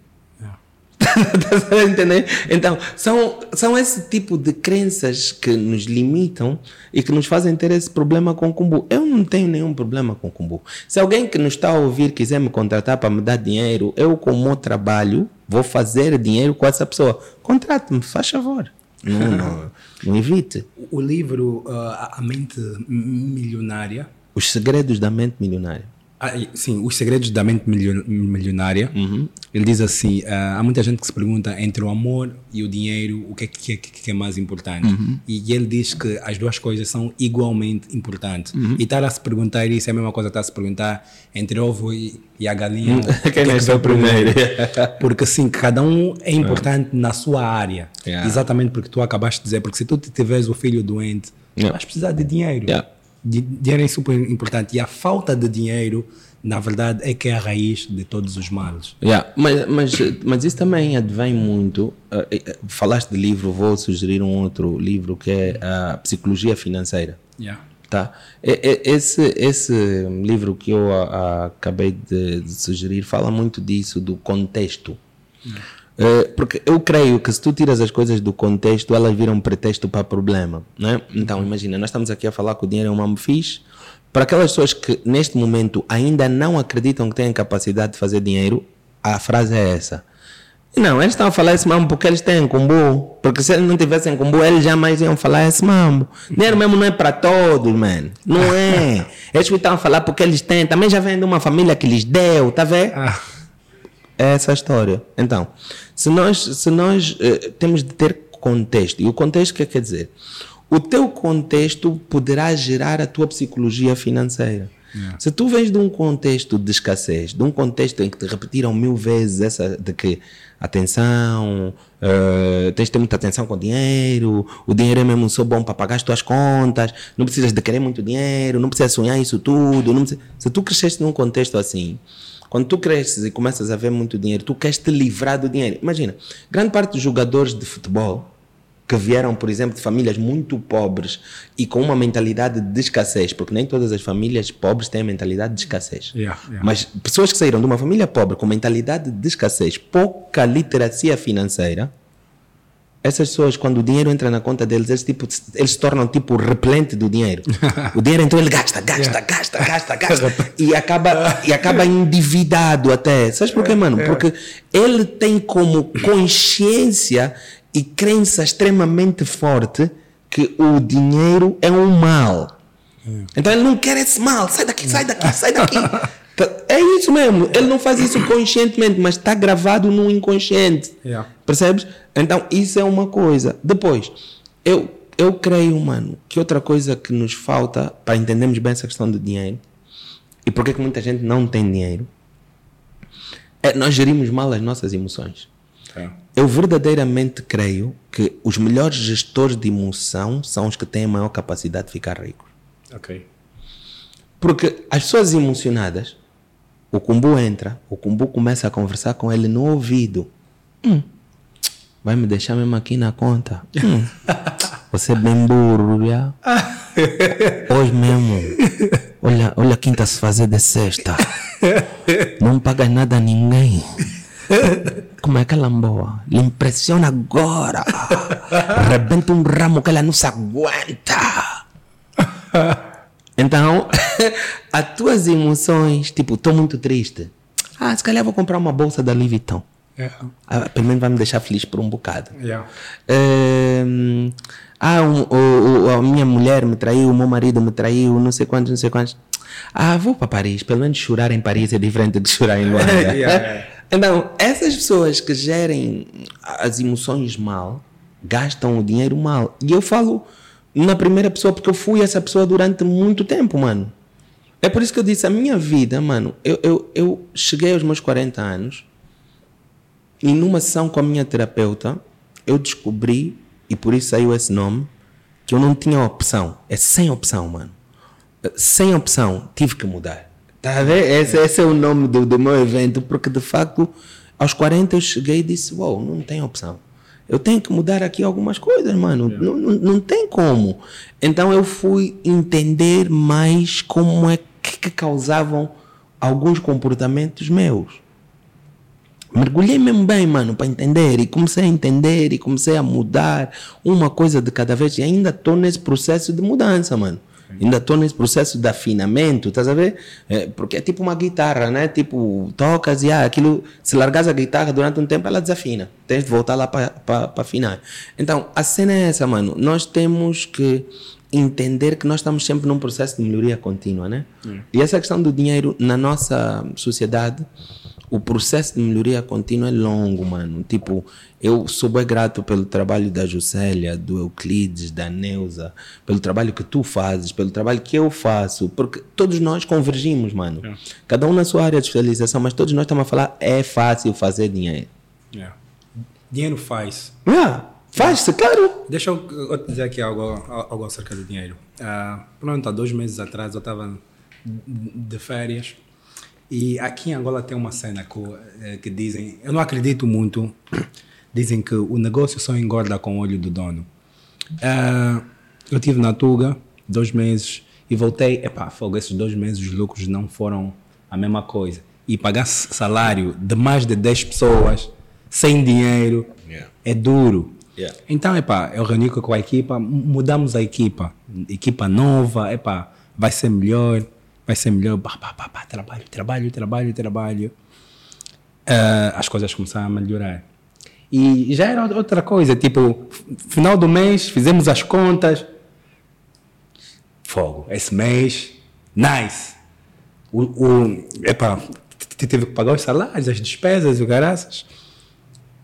Estás a entender? Então, são, são esse tipo de crenças que nos limitam e que nos fazem ter esse problema com o Kumbu. Eu não tenho nenhum problema com o Kumbu. Se alguém que nos está a ouvir quiser me contratar para me dar dinheiro, eu, com o meu trabalho, vou fazer dinheiro com essa pessoa. Contrate-me, faz favor. Não, não, não evite. O livro uh, A Mente Milionária. Os Segredos da Mente Milionária ah, sim, Os Segredos da Mente Milionária. Uhum. Ele diz assim: uh, há muita gente que se pergunta entre o amor e o dinheiro o que é que é, que é mais importante. Uhum. E ele diz que as duas coisas são igualmente importantes. Uhum. E estar a se perguntar isso é a mesma coisa que estar a se perguntar entre ovo e, e a galinha. Quem que é, que é primeiro? porque assim, cada um é importante na sua área. Yeah. Exatamente porque tu acabaste de dizer. Porque se tu tiveres o filho doente, yeah. vais precisar de dinheiro. Yeah. Dinheiro é super importante e a falta de dinheiro, na verdade, é que é a raiz de todos os males. Yeah, mas, mas, mas isso também advém muito. Uh, falaste de livro, vou sugerir um outro livro que é a Psicologia Financeira. Yeah. Tá? Esse, esse livro que eu a, a, acabei de, de, sugerir fala muito disso, do contexto. Yeah. Uh, porque eu creio que se tu tiras as coisas do contexto, elas viram pretexto para problema. Né? Então, imagina, nós estamos aqui a falar que o dinheiro é um mambo fixe. Para aquelas pessoas que neste momento ainda não acreditam que têm capacidade de fazer dinheiro, a frase é essa. Não, eles estão a falar esse mambo porque eles têm combo. Porque se eles não tivessem combo, eles jamais iam falar esse mambo. Dinheiro mesmo não é para todos, man. Não é. Eles estão a falar porque eles têm. Também já vem de uma família que lhes deu, tá vendo? É essa a história. Então, se nós, se nós uh, temos de ter contexto, e o contexto o que é quer dizer? O teu contexto poderá gerar a tua psicologia financeira. Yeah. Se tu vens de um contexto de escassez, de um contexto em que te repetiram mil vezes essa de que atenção, uh, tens de ter muita atenção com o dinheiro, o dinheiro é mesmo só bom para pagar as tuas contas, não precisas de querer muito dinheiro, não precisas sonhar isso tudo. Precisa... Se tu cresceste num contexto assim, quando tu cresces e começas a ver muito dinheiro, tu queres te livrar do dinheiro. Imagina, grande parte dos jogadores de futebol que vieram, por exemplo, de famílias muito pobres e com uma mentalidade de escassez, porque nem todas as famílias pobres têm a mentalidade de escassez. Yeah, yeah. Mas pessoas que saíram de uma família pobre com mentalidade de escassez, pouca literacia financeira, essas pessoas, quando o dinheiro entra na conta deles, eles, tipo, eles se tornam tipo repelente do dinheiro. o dinheiro entrou, ele gasta, gasta, gasta, gasta, gasta. e, acaba, e acaba endividado até. Sabes por quê, é, mano? É. Porque ele tem como consciência e crença extremamente forte que o dinheiro é um mal. Hum. Então ele não quer esse mal. Sai daqui, sai daqui, sai daqui. Tá, é isso mesmo. Ele não faz isso conscientemente, mas está gravado no inconsciente. Yeah. Percebes? Então, isso é uma coisa. Depois, eu, eu creio, mano, que outra coisa que nos falta para entendermos bem essa questão do dinheiro e porque que muita gente não tem dinheiro é nós gerimos mal as nossas emoções. É. Eu verdadeiramente creio que os melhores gestores de emoção são os que têm a maior capacidade de ficar ricos. Ok. Porque as pessoas emocionadas o Kumbu entra, o Kumbu começa a conversar com ele no ouvido. Hum, vai me deixar mesmo aqui na conta. Hum, você é bem burro, já. Hoje mesmo. Olha, olha quem está se fazer de sexta. Não paga nada a ninguém. como é que ela boa? Lhe impressiona agora. Rebenta um ramo que ela não se aguenta. Então, as tuas emoções, tipo, estou muito triste. Ah, se calhar vou comprar uma bolsa da Louis Vuitton. Yeah. Ah, pelo menos vai me deixar feliz por um bocado. Yeah. Ah, um, o- o- a minha mulher me traiu, o meu marido me traiu, não sei quantos, não sei quantos. Ah, vou para Paris. Pelo menos chorar em Paris é diferente de chorar em Luanda. Yeah, yeah. Então, essas pessoas que gerem as emoções mal, gastam o dinheiro mal. E eu falo na primeira pessoa porque eu fui essa pessoa durante muito tempo, mano. É por isso que eu disse, a minha vida, mano, eu, eu, eu cheguei aos meus 40 anos e numa sessão com a minha terapeuta, eu descobri, e por isso saiu esse nome, que eu não tinha opção. É sem opção, mano. Sem opção, tive que mudar. Tá a ver? Esse, esse é o nome do, do meu evento, porque de facto, aos 40 eu cheguei e disse: Uau, não tem opção. Eu tenho que mudar aqui algumas coisas, mano. Não, não, não tem como. Então eu fui entender mais como é que, que causavam alguns comportamentos meus mergulhei mesmo bem, mano, para entender. E comecei a entender e comecei a mudar uma coisa de cada vez. E ainda estou nesse processo de mudança, mano. Ainda estou nesse processo de afinamento, estás a ver? É, porque é tipo uma guitarra, né? Tipo, tocas e ah, aquilo, se largas a guitarra durante um tempo, ela desafina. Tens de voltar lá para afinar. Então, a cena é essa, mano. Nós temos que entender que nós estamos sempre num processo de melhoria contínua, né? E essa questão do dinheiro na nossa sociedade, o processo de melhoria contínua é longo, mano. Tipo, eu sou bem grato pelo trabalho da Juscelia, do Euclides, da Neuza, pelo trabalho que tu fazes, pelo trabalho que eu faço, porque todos nós convergimos, mano. Cada um na sua área de especialização, mas todos nós estamos a falar, é fácil fazer dinheiro. Yeah. Dinheiro faz. Ah, faz-se, claro. Deixa eu, eu te dizer aqui algo, algo acerca do dinheiro. Ah, pronto, há dois meses atrás eu estava de férias e aqui em Angola tem uma cena que, eh, que dizem, eu não acredito muito, dizem que o negócio só engorda com o olho do dono. Ah, eu tive na Tuga dois meses e voltei, epá, fogo, esses dois meses os lucros não foram a mesma coisa. E pagar salário de mais de 10 pessoas sem dinheiro Yeah. é duro. Yeah. Então, epá, eu reuni com a equipa, mu- mudamos a equipa. Equipa nova, epá, vai ser melhor, vai ser melhor. Pá, pá, pá, pá, trabalho, trabalho, trabalho, trabalho. Ah, as coisas começaram a melhorar. E já era outra coisa, tipo, final do mês, fizemos as contas. Fogo, esse mês, nice. O, o, epá, t- t- tive que pagar os salários, as despesas, o garaças.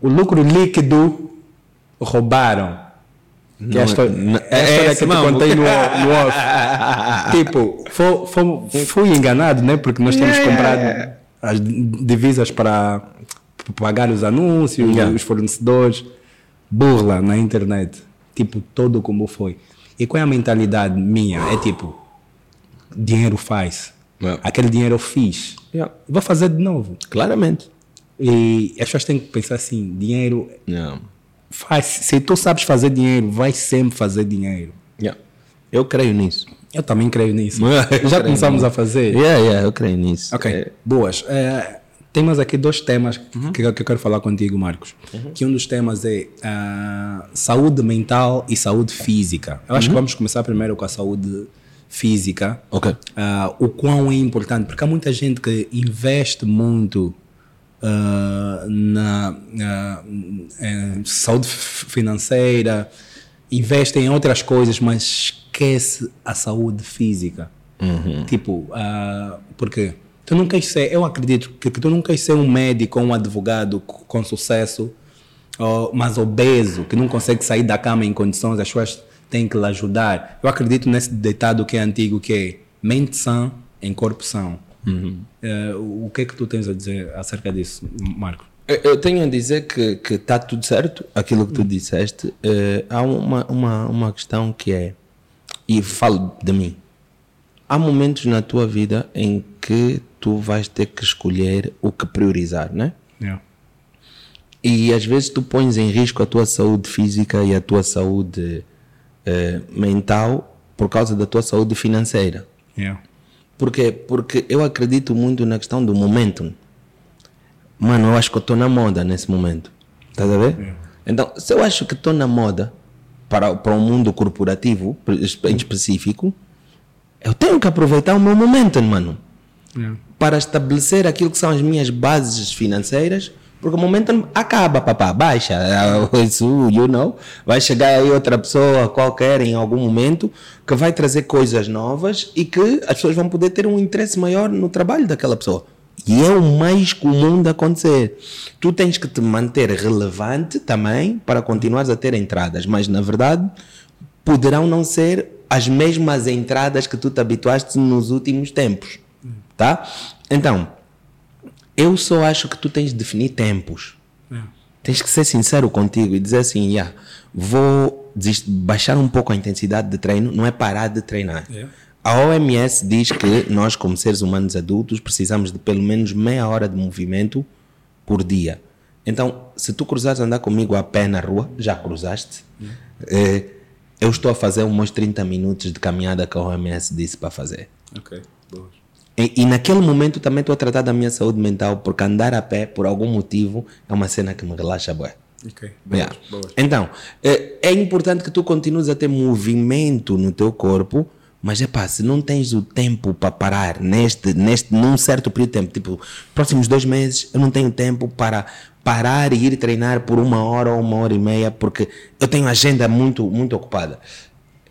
O lucro líquido roubaram. Que é a Não, história, não, é a história que eu te contei no, no off. tipo, fo- fo- fui enganado, né? Porque nós temos comprado as divisas para pagar os anúncios, Yeah. os fornecedores. Burla na internet. Tipo, todo como foi. E qual é a mentalidade minha? É tipo, dinheiro faz. Yeah. Aquele dinheiro eu fiz. Yeah. Vou fazer de novo. Claramente. E as pessoas têm que pensar assim: dinheiro Yeah. Faz. Se tu sabes fazer dinheiro, vai sempre fazer dinheiro. Yeah. Eu creio nisso. Eu também creio nisso. Eu Já começamos nisso. a fazer. Yeah, yeah, eu creio nisso. Ok, É, boas. É, temos aqui dois temas Uhum. que, que eu quero falar contigo, Marcos. Que um dos temas é ah, saúde mental e saúde física. Eu acho Uhum. que vamos começar primeiro com a saúde física. Ok. Ah, o quão é importante, porque há muita gente que investe muito ah, na, em saúde financeira, investe em outras coisas, mas esquece a saúde física. Tipo, ah, porque tu não queres ser, eu acredito que, que tu não queres ser um médico ou um advogado co- com sucesso, ou, mas obeso, que não consegue sair da cama em condições, as pessoas têm que lhe ajudar. Eu acredito nesse ditado que é antigo, que é mente sã em corpo são. Eh, o o que é que tu tens a dizer acerca disso, Marco? Eu- tenho a dizer que está tudo certo, aquilo que tu disseste. Eh, há uma, uma, uma questão que é, e falo de mim, há momentos na tua vida em que tu vais ter que escolher o que priorizar, né? Yeah. E às vezes tu pões em risco a tua saúde física e a tua saúde eh, mental por causa da tua saúde financeira. Yeah. Por quê? Porque eu acredito muito na questão do momentum. mano, eu acho que eu estou na moda nesse momento. Estás a ver? Então, se eu acho que estou na moda para, para o mundo corporativo em específico, eu tenho que aproveitar o meu momento, mano. Yeah. Para estabelecer aquilo que são as minhas bases financeiras, porque o momento acaba, papá, baixa. Isso, you know. Vai chegar aí outra pessoa qualquer em algum momento que vai trazer coisas novas e que as pessoas vão poder ter um interesse maior no trabalho daquela pessoa. E é o mais comum de acontecer. Tu tens que te manter relevante também para continuares a ter entradas, mas na verdade poderão não ser as mesmas entradas que tu te habituaste nos últimos tempos. Tá? Então, eu só acho que tu tens de definir tempos. Tens que ser sincero contigo e dizer assim, yeah, vou baixar um pouco a intensidade de treino, não é parar de treinar. Yeah. A OMS diz que nós, como seres humanos adultos, precisamos de pelo menos meia hora de movimento por dia. Então, se tu cruzares andar comigo a pé na rua, já cruzaste, eh, eu estou a fazer uns 30 minutos de caminhada que a OMS disse para fazer. Ok, boas. E, e naquele momento também estou a tratar da minha saúde mental, porque andar a pé, por algum motivo, é uma cena que me relaxa bué. Ok, boas, Yeah. boas. Então, é, é importante que tu continues a ter movimento no teu corpo, mas é pá, se não tens o tempo para parar neste, neste, num certo período de tempo, tipo, próximos dois meses, eu não tenho tempo para parar e ir treinar por uma hora ou uma hora e meia, porque eu tenho agenda muito, muito ocupada.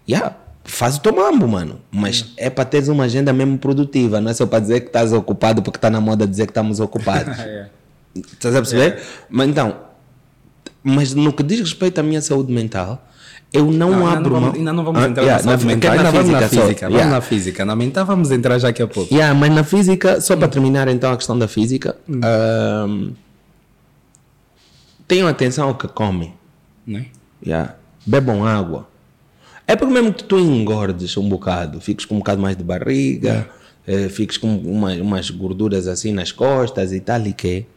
Yeah, faz o teu mambo, mano. Mas é para teres uma agenda mesmo produtiva, não é só para dizer que estás ocupado porque está na moda dizer que estamos ocupados. É. Estás a perceber? Mas então, mas no que diz respeito à minha saúde mental, eu não, Não, ainda, abro não mão. vamos, ainda não vamos Ah, entrar yeah, na saúde na- mental, quero ainda vamos na física. Vamos Yeah. na física. Na mental vamos entrar já daqui a pouco. Yeah, mas na física, só para terminar então a questão da física, Hum. tenham atenção ao que comem. Né? Yeah. Bebam água. É porque mesmo que tu engordes um bocado, fiques com um bocado mais de barriga, eh, fiques com uma- umas gorduras assim nas costas e tal e que.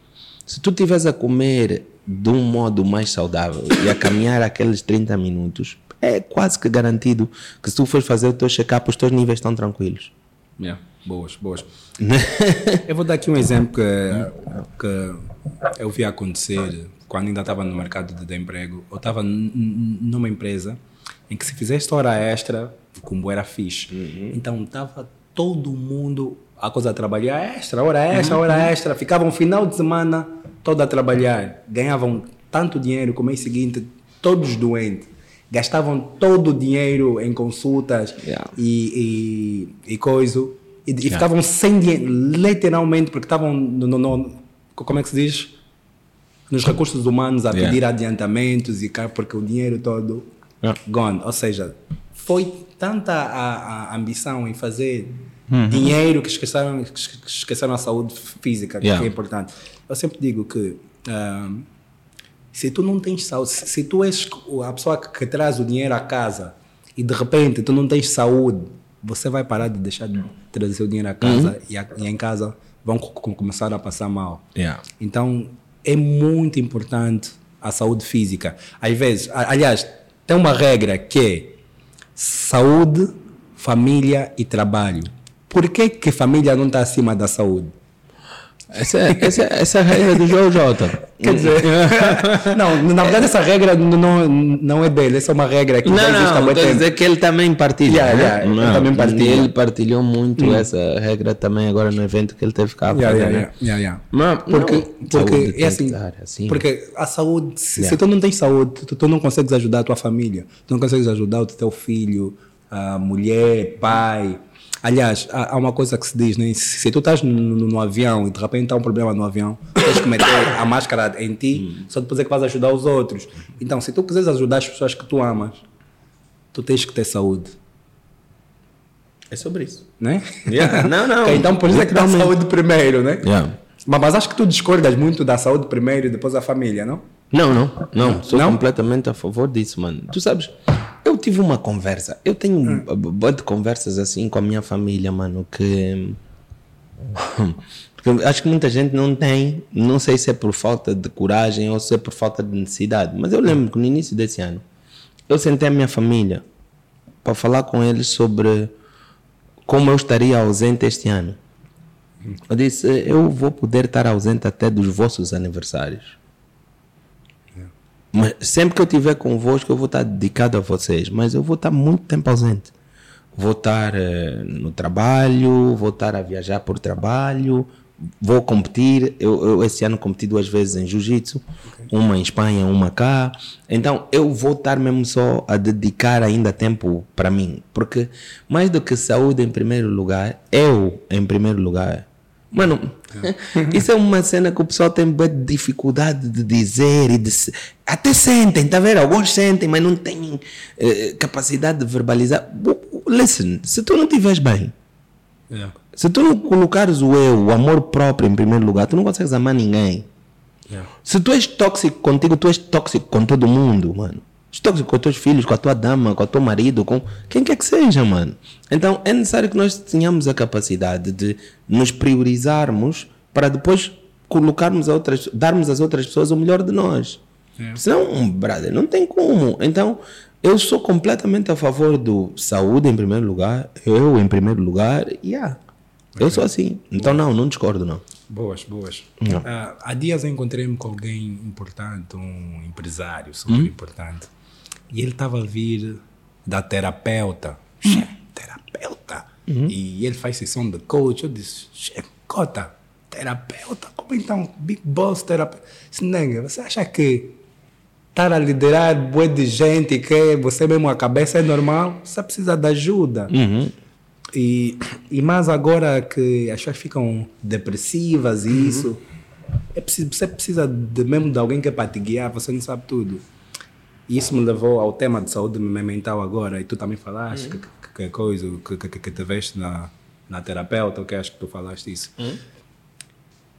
Se tu estiveres a comer de um modo mais saudável e a caminhar aqueles 30 minutos, é quase que garantido que se tu fores fazer o teu check-up, os teus níveis estão tranquilos. Yeah, boas, boas. eu vou dar aqui um exemplo que, que eu vi acontecer quando ainda estava no mercado de, emprego. Eu estava numa empresa em que se fizesse hora extra, como era fixe. Então estava todo mundo a coisa a trabalhar extra, hora extra, hora extra. Ficavam um final de semana todo a trabalhar. Ganhavam tanto dinheiro como mês seguinte, todos doentes. Gastavam todo o dinheiro em consultas Yeah. e, e, e coisa. E, e ficavam sem dinheiro, literalmente, porque estavam no, no- no- como é que se diz? Nos recursos humanos a Yeah. pedir adiantamentos e cá, porque o dinheiro todo Yeah. gone. Ou seja, foi tanta a, a ambição em fazer dinheiro que esqueceram, que esqueceram a saúde física, que Yeah. é importante. Eu sempre digo que ahm, se tu não tens saúde, se, se tu és a pessoa que, que traz o dinheiro à casa e de repente tu não tens saúde, você vai parar de deixar de trazer o dinheiro à casa e, a- e em casa vão co- co- começar a passar mal. Yeah. Então é muito importante a saúde física. Às vezes, aliás, tem uma regra que é saúde, família e trabalho. Por que, que família não está acima da saúde? Essa, é- essa, essa é a regra do João Jota. Quer dizer, não, na verdade essa regra não, não é dele, essa é uma regra que Não, já existe há muito quer tempo. dizer que ele também partilha. Yeah, né? yeah, ele também partilha. Ele partilhou muito essa regra também agora no evento que ele teve cá. a Yeah, yeah, né? yeah, yeah. Mas, Porque, não, porque é assim, assim. porque a saúde, se, se tu não tens saúde, tu, tu não consegues ajudar a tua família, tu não consegues ajudar o teu filho, a mulher, pai. Aliás, há, há uma coisa que se diz, né? se, se tu estás no, no- no avião e de repente há um problema no avião, tens que meter a máscara em ti, só depois é que vais ajudar os outros. Então, se tu quiseres ajudar as pessoas que tu amas, tu tens que ter saúde, É sobre isso. né? Yeah, não, não. Então, por isso é que dá saúde primeiro, né? Yeah. Mas, mas acho que tu discordas muito da saúde primeiro e depois a família, não? Não, não, não. Sou Não? completamente a favor disso, mano. Tu sabes, eu tive uma conversa. Eu tenho Hum. um de conversas assim com a minha família, mano, que. Acho que muita gente não tem, não sei se é por falta de coragem ou se é por falta de necessidade, mas eu lembro que no início desse ano eu sentei a minha família para falar com eles sobre como eu estaria ausente este ano. Eu disse, eu vou poder estar ausente até dos vossos aniversários. Mas sempre que eu estiver convosco, eu vou estar dedicado a vocês. Mas eu vou estar muito tempo ausente. Vou estar eh, no trabalho, vou estar a viajar por trabalho, vou competir. Eu, eu esse ano competi duas vezes em jiu-jitsu, uma em Espanha, uma cá. Então eu vou estar mesmo só a dedicar ainda tempo para mim. Porque mais do que saúde em primeiro lugar, eu em primeiro lugar. Mano, isso é uma cena que o pessoal tem dificuldade de dizer e de se- até sentem, tá vendo? Alguns sentem, mas não têm eh, capacidade de verbalizar. Listen, se tu não estiveres bem, Yeah. se tu não colocares o eu, o amor próprio em primeiro lugar, tu não consegues amar ninguém. Yeah. Se tu és tóxico contigo, tu és tóxico com todo mundo, mano. Tóxico com os teus filhos, com a tua dama, com o teu marido, com quem quer que seja, mano. Então é necessário que nós tenhamos a capacidade de nos priorizarmos para depois colocarmos a outras, darmos às outras pessoas o melhor de nós. Senão, brother, não tem como. Então, eu sou completamente a favor do saúde em primeiro lugar, eu em primeiro lugar, e yeah. Eu sou assim. Então, não, não discordo, não. Boas, boas. Não. Ah, há dias encontrei-me com alguém importante, um empresário super importante. E ele estava a vir da terapeuta. Che, terapeuta? E ele faz sessão de coach. Eu disse, che, cota, terapeuta? Como então? Big boss terapeuta? Disse, nega, você acha que estar a liderar bué de gente que você mesmo a cabeça é normal? Você precisa de ajuda. E, e mais agora que as pessoas ficam depressivas e isso, é preciso, você precisa de, mesmo de alguém que é para te guiar, você não sabe tudo. E isso me levou ao tema de saúde mental agora, e tu também falaste que, que, que coisa, que, que, que te veste na, na terapeuta, que acho que tu falaste isso.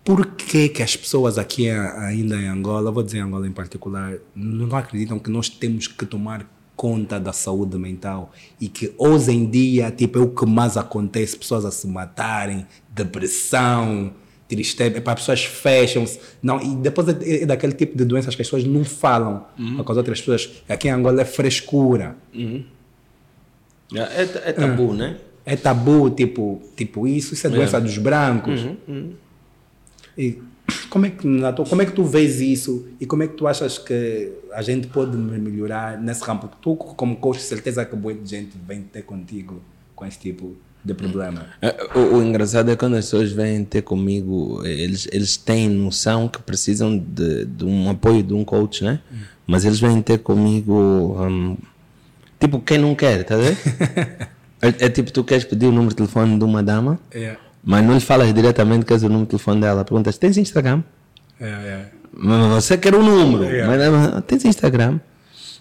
Por que, que as pessoas aqui ainda em Angola, vou dizer em Angola em particular, não acreditam que nós temos que tomar conta da saúde mental e que hoje em dia tipo, é o que mais acontece, pessoas a se matarem, depressão, tristeza, para pessoas fecham-se. Não, e depois é, é daquele tipo de doenças que as pessoas não falam com as outras pessoas. Aqui em Angola é frescura. É, é tabu, né? É tabu, tipo, tipo isso, isso é doença dos brancos. E como é, que, como é que tu vês isso e como é que tu achas que a gente pode me- melhorar nesse campo? Tu, como coach, certeza que boa gente vem ter contigo com esse tipo de problema. É, O, o engraçado é quando as pessoas vêm ter comigo, eles, eles têm noção que precisam de, de um apoio de um coach, né? Mas eles vêm ter comigo, hum, tipo, quem não quer, tá vendo? é, é tipo, tu queres pedir o número de telefone de uma dama, É, mas não lhe falas diretamente que queres o número de telefone dela. Perguntas, tens Instagram? é, é. Mas Você quer o número, Yeah. mas tens Instagram.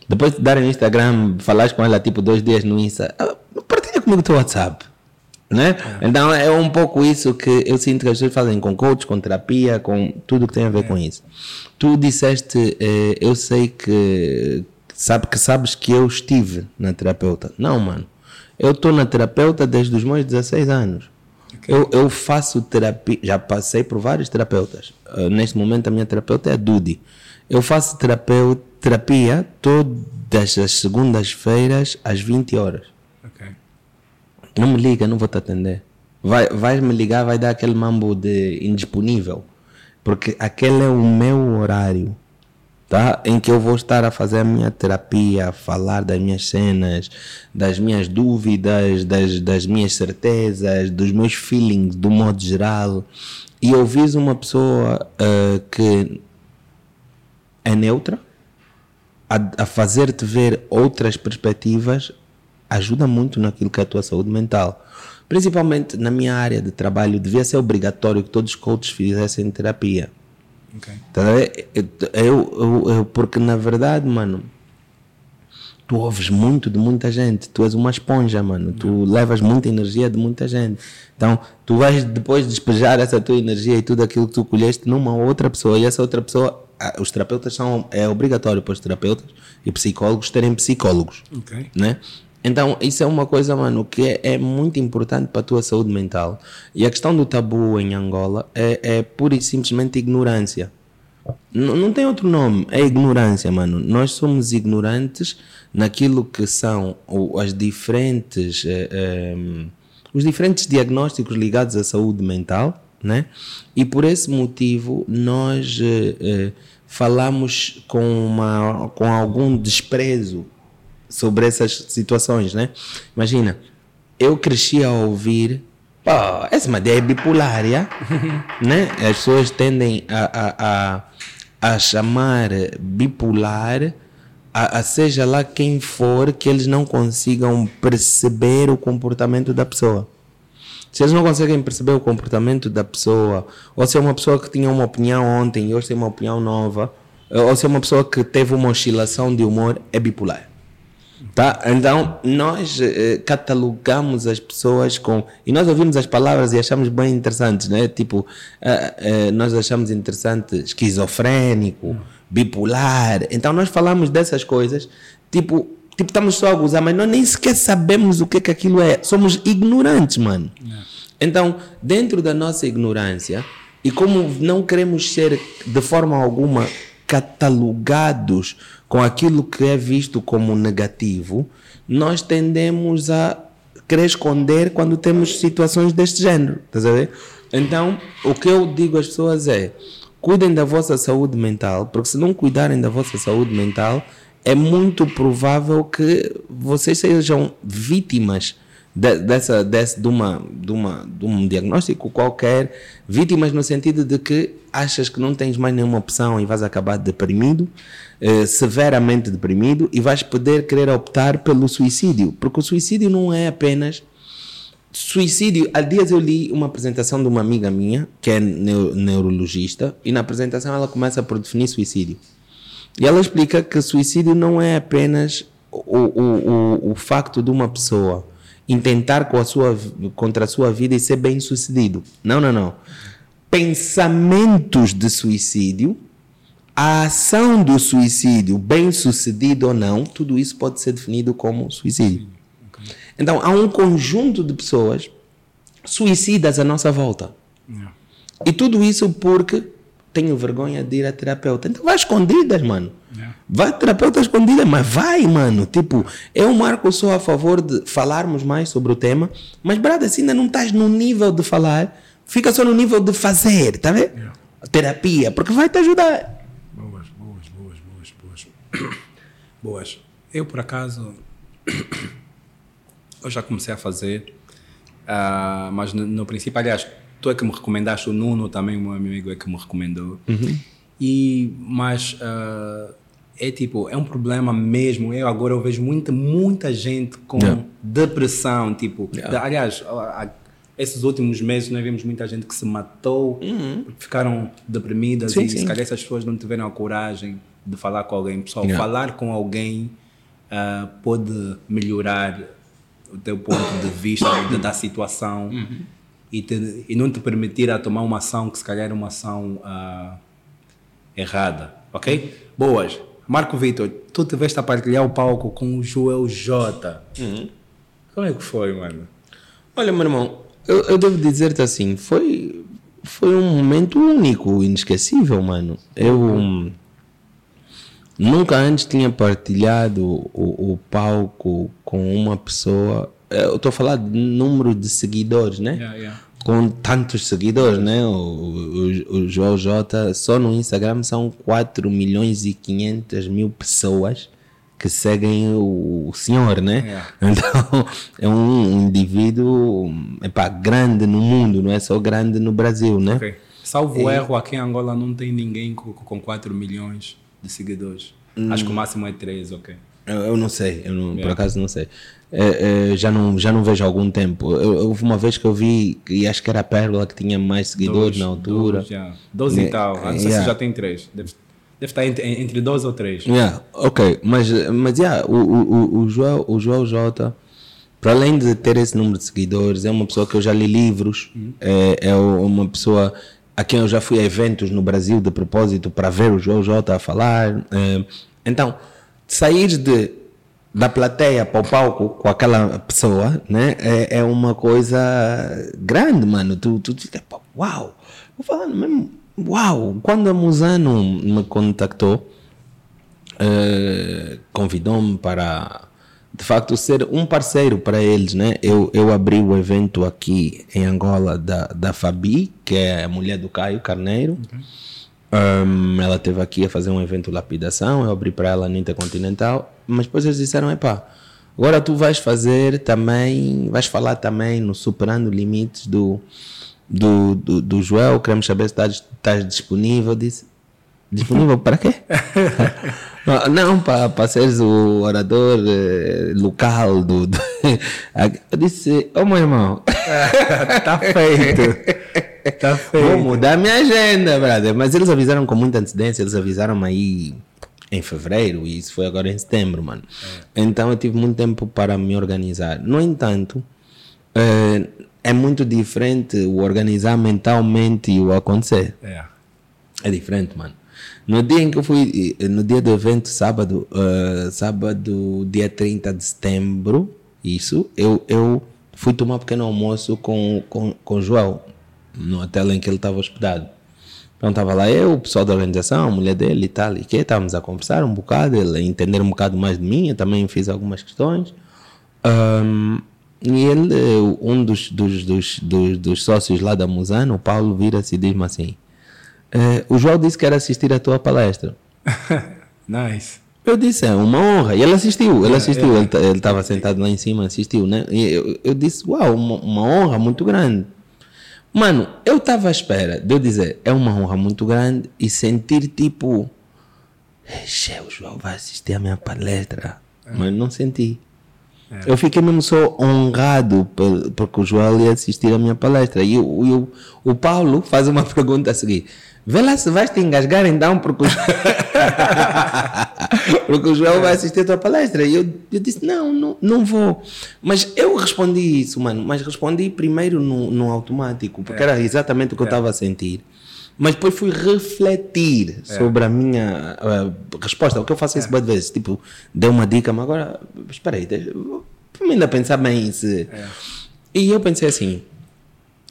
Depois de darem o Instagram, falares com ela tipo dois dias no Insta, ah, partilha comigo o teu WhatsApp. Né? Então é um pouco isso que eu sinto que as pessoas fazem com coach, com terapia, com tudo que tem a ver com isso. Tu disseste, eh, eu sei que, sabe, que sabes que eu estive na terapeuta. Não, mano. Eu estou na terapeuta desde os meus 16 anos. Eu, eu faço terapia, já passei por vários terapeutas. Uh, neste momento a minha terapeuta é a Dudi. Eu faço terapia todas as segundas-feiras às 20 horas. Não me liga, não vou te atender. Vai, vais me ligar, vai dar aquele mambo de indisponível. Porque aquele é o meu horário. Tá? Em que eu vou estar a fazer a minha terapia, a falar das minhas cenas, das minhas dúvidas, das, das minhas certezas, dos meus feelings, do modo geral. E ouvires uma pessoa ah, que é neutra, a, a fazer-te ver outras perspectivas ajuda muito naquilo que é a tua saúde mental. Principalmente na minha área de trabalho, devia ser obrigatório que todos os coaches fizessem terapia. Ok. Tá? Eu, eu, eu- porque na verdade, mano, tu ouves muito de muita gente, tu és uma esponja, mano, tu levas muita energia de muita gente. Então, tu vais depois despejar essa tua energia e tudo aquilo que tu colheste numa outra pessoa e essa outra pessoa, ah, os terapeutas são, é obrigatório para os terapeutas e psicólogos terem psicólogos Ok. né? Então, isso é uma coisa, mano, que é, é muito importante para a tua saúde mental. E a questão do tabu em Angola é, é pura e simplesmente ignorância. N- não tem outro nome, é ignorância, mano. Nós somos ignorantes naquilo que são as diferentes, eh, em, os diferentes diagnósticos ligados à saúde mental, né? E por esse motivo nós eh, eh, falamos com, uma, com algum desprezo sobre essas situações, né? Imagina, eu cresci a ouvir, pô, essa madeira é bipolar, yeah? né? As pessoas tendem a, a, a, a chamar bipolar a, a, seja lá quem for que eles não consigam perceber o comportamento da pessoa. Se eles não conseguem perceber o comportamento da pessoa, ou se é uma pessoa que tinha uma opinião ontem e hoje tem uma opinião nova, ou se é uma pessoa que teve uma oscilação de humor, é bipolar. Tá? Então, nós eh, catalogamos as pessoas com. E nós ouvimos as palavras e achamos bem interessantes, né? Tipo, eh, eh, nós achamos interessante esquizofrénico, bipolar. Então, nós falamos dessas coisas, tipo, tipo estamos só a gozar, mas nós nem sequer sabemos o que, que aquilo é. Somos ignorantes, mano. Então, dentro da nossa ignorância, e como não queremos ser de forma alguma catalogados com aquilo que é visto como negativo, nós tendemos a querer esconder quando temos situações deste género. Estás a ver? Então, o que eu digo às pessoas é: cuidem da vossa saúde mental, porque se não cuidarem da vossa saúde mental, é muito provável que vocês sejam vítimas de, dessa, desse, de, uma, de, uma, de um diagnóstico qualquer, vítimas no sentido de que achas que não tens mais nenhuma opção e vais acabar deprimido, eh, severamente deprimido, e vais poder querer optar pelo suicídio, porque o suicídio não é apenas. Suicídio, há dias eu li uma apresentação de uma amiga minha, que é neurologista, e na apresentação ela começa por definir suicídio. E ela explica que suicídio não é apenas o, o, o, o facto de uma pessoa intentar com a sua, contra a sua vida e ser bem sucedido. Não, não, não. Pensamentos de suicídio, a ação do suicídio, bem sucedido ou não, tudo isso pode ser definido como suicídio. Então, há um conjunto de pessoas suicidas à nossa volta. E tudo isso porque tenho vergonha de ir a terapeuta. Então vai escondidas, mano. Yeah. Vai terapeuta escondida, mas vai, mano. Tipo, eu marco só a favor de falarmos mais sobre o tema, mas, brada, se ainda não estás no nível de falar, fica só no nível de fazer, tá vendo? Yeah. Terapia, porque vai te ajudar. Boas, boas, boas, boas, boas. boas. Eu, por acaso, eu já comecei a fazer, uh, mas no, no princípio, aliás, tu é que me recomendaste, o Nuno também, o meu amigo é que me recomendou. Uhum. E, mas uh, é tipo, é um problema mesmo. Eu agora eu vejo muita, muita gente com yeah. depressão, tipo, yeah. de, aliás, esses últimos meses nós vimos muita gente que se matou, uhum. porque ficaram deprimidas sim, e sim. se calhar essas pessoas não tiveram a coragem de falar com alguém. Pessoal, yeah. falar com alguém uh, pode melhorar o teu ponto de vista da situação. Uhum e, te, e não te permitir a tomar uma ação que se calhar é uma ação uh, errada, ok? Boas. Marco Vitor, tu tiveste a partilhar o palco com o Joel J. Uhum. Como é que foi, mano? Olha, meu irmão, eu, eu devo dizer-te assim, foi, foi um momento único, inesquecível, mano. Eu um, nunca antes tinha partilhado o, o palco com uma pessoa eu estou a falar de número de seguidores, né? Yeah, yeah. Com tantos seguidores, né? O, o, o João J, só no Instagram são 4 milhões e 500 mil pessoas que seguem o, o senhor, né? Yeah. Então, é um indivíduo epá, grande no mundo, não é só grande no Brasil, né? Okay. Salvo é. erro, aqui em Angola não tem ninguém com, com 4 milhões de seguidores. Hum. Acho que o máximo é 3, ok. Eu, eu não sei, eu não, por acaso não sei é, é, já, não, já não vejo há algum tempo. Eu, houve uma vez que eu vi, e acho que era a Pérola que tinha mais seguidores dois, na altura. Dois, yeah. dois e tal. Ah, não sei yeah. se já tem três. Deve, deve estar entre, entre dois ou três. Yeah, ok, mas, mas yeah, o, o, o, João, o João J, para além de ter esse número de seguidores, é uma pessoa que eu já li livros, uhum. é, é uma pessoa a quem eu já fui a eventos no Brasil de propósito para ver o João J a falar. É, então, sair de da plateia para o palco com aquela pessoa, né? É, é uma coisa grande, mano. Tu, tu, tu uau! Vou falando mesmo, uau! Quando a Musano me contactou, uh, convidou-me para de facto ser um parceiro para eles, né? Eu, eu abri o evento aqui em Angola da, da Fabi, que é a mulher do Caio Carneiro. Um, ela esteve aqui a fazer um evento lapidação, eu abri para ela na Intercontinental, mas depois eles disseram, epá, agora tu vais fazer também, vais falar também no Superando Limites do, do, do, do Joel, queremos saber se estás, estás disponível. Eu disse, disponível para quê? Não, para, para seres o orador eh, local do, do... Eu disse, ô oh, meu irmão. tá feito. Tá. Vou mudar minha agenda, brother. Mas eles avisaram com muita antecedência, eles avisaram aí em fevereiro e isso foi agora em setembro, mano. É. Então eu tive muito tempo para me organizar. No entanto, é, é muito diferente o organizar mentalmente e o acontecer. É. É diferente, mano. No dia em que eu fui, no dia do evento, sábado, uh, sábado, dia 30 de setembro, isso, eu, eu fui tomar um pequeno almoço com, com, com o João, no hotel em que ele estava hospedado. Então estava lá eu, o pessoal da organização, a mulher dele e tal, e que estávamos a conversar um bocado, ele a entender um bocado mais de mim, eu também fiz algumas questões. Um, e ele, um dos, dos, dos, dos, dos sócios lá da Musano, o Paulo, vira-se e diz-me assim: é, o João disse que era assistir a tua palestra. nice. Eu disse, é uma honra. E ele assistiu, ele assistiu, ele estava sentado lá em cima, assistiu, né? E eu, eu disse, uau, uma, uma, honra muito grande. Mano, eu estava à espera de eu dizer, é uma honra muito grande e sentir tipo, o João vai assistir a minha palestra. É. Mas não senti. É. Eu fiquei mesmo só honrado porque o João ia assistir a minha palestra. E o, o, o Paulo faz uma pergunta a seguir. Vê lá se vais te engasgar então, porque o, porque o Joel vai assistir a tua palestra. E eu, eu disse: não, não, não vou. Mas eu respondi isso, mano. Mas respondi primeiro no, no automático, porque é. era exatamente o que é. eu estava a sentir. Mas depois fui refletir é. sobre a minha uh, resposta. O que eu faço isso é. várias vezes. Tipo, dei uma dica, mas agora, espera aí, mim ainda pensar bem se. É. E eu pensei assim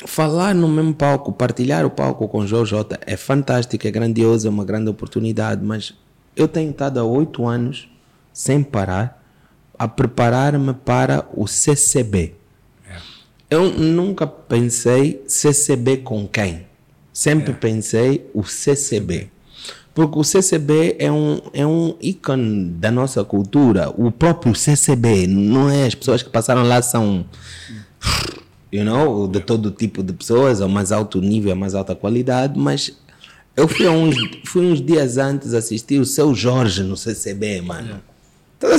falar no mesmo palco, partilhar o palco com o JJ é fantástico, é grandioso, é uma grande oportunidade, mas eu tenho estado há oito anos, sem parar, a preparar-me para o CCB. É. Eu nunca pensei CCB com quem. Sempre é. pensei o CCB. Porque o CCB é um, é um ícone da nossa cultura. O próprio CCB, não é? As pessoas que passaram lá são you know, de todo tipo de pessoas, ao mais alto nível, a mais alta qualidade, mas eu fui, uns, fui uns dias antes assistir o seu Jorge no CCB, mano. Não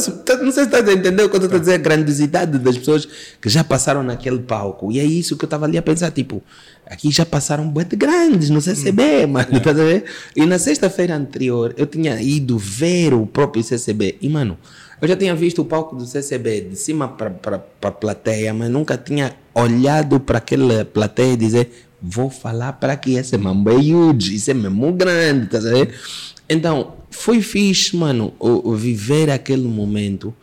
sei se estás a entender o que eu estou a dizer, a grandiosidade das pessoas que já passaram naquele palco. E é isso que eu estava ali a pensar, tipo, aqui já passaram bué grandes no CCB, hum. mano, estás a ver? E na sexta-feira anterior eu tinha ido ver o próprio CCB e, mano, eu já tinha visto o palco do CCB de cima para a plateia, mas nunca tinha olhado para aquela plateia e dizer: Vou falar para que esse mambo é huge, isso é mesmo grande, tá sabendo? Então, foi fixe, mano, viver aquele momento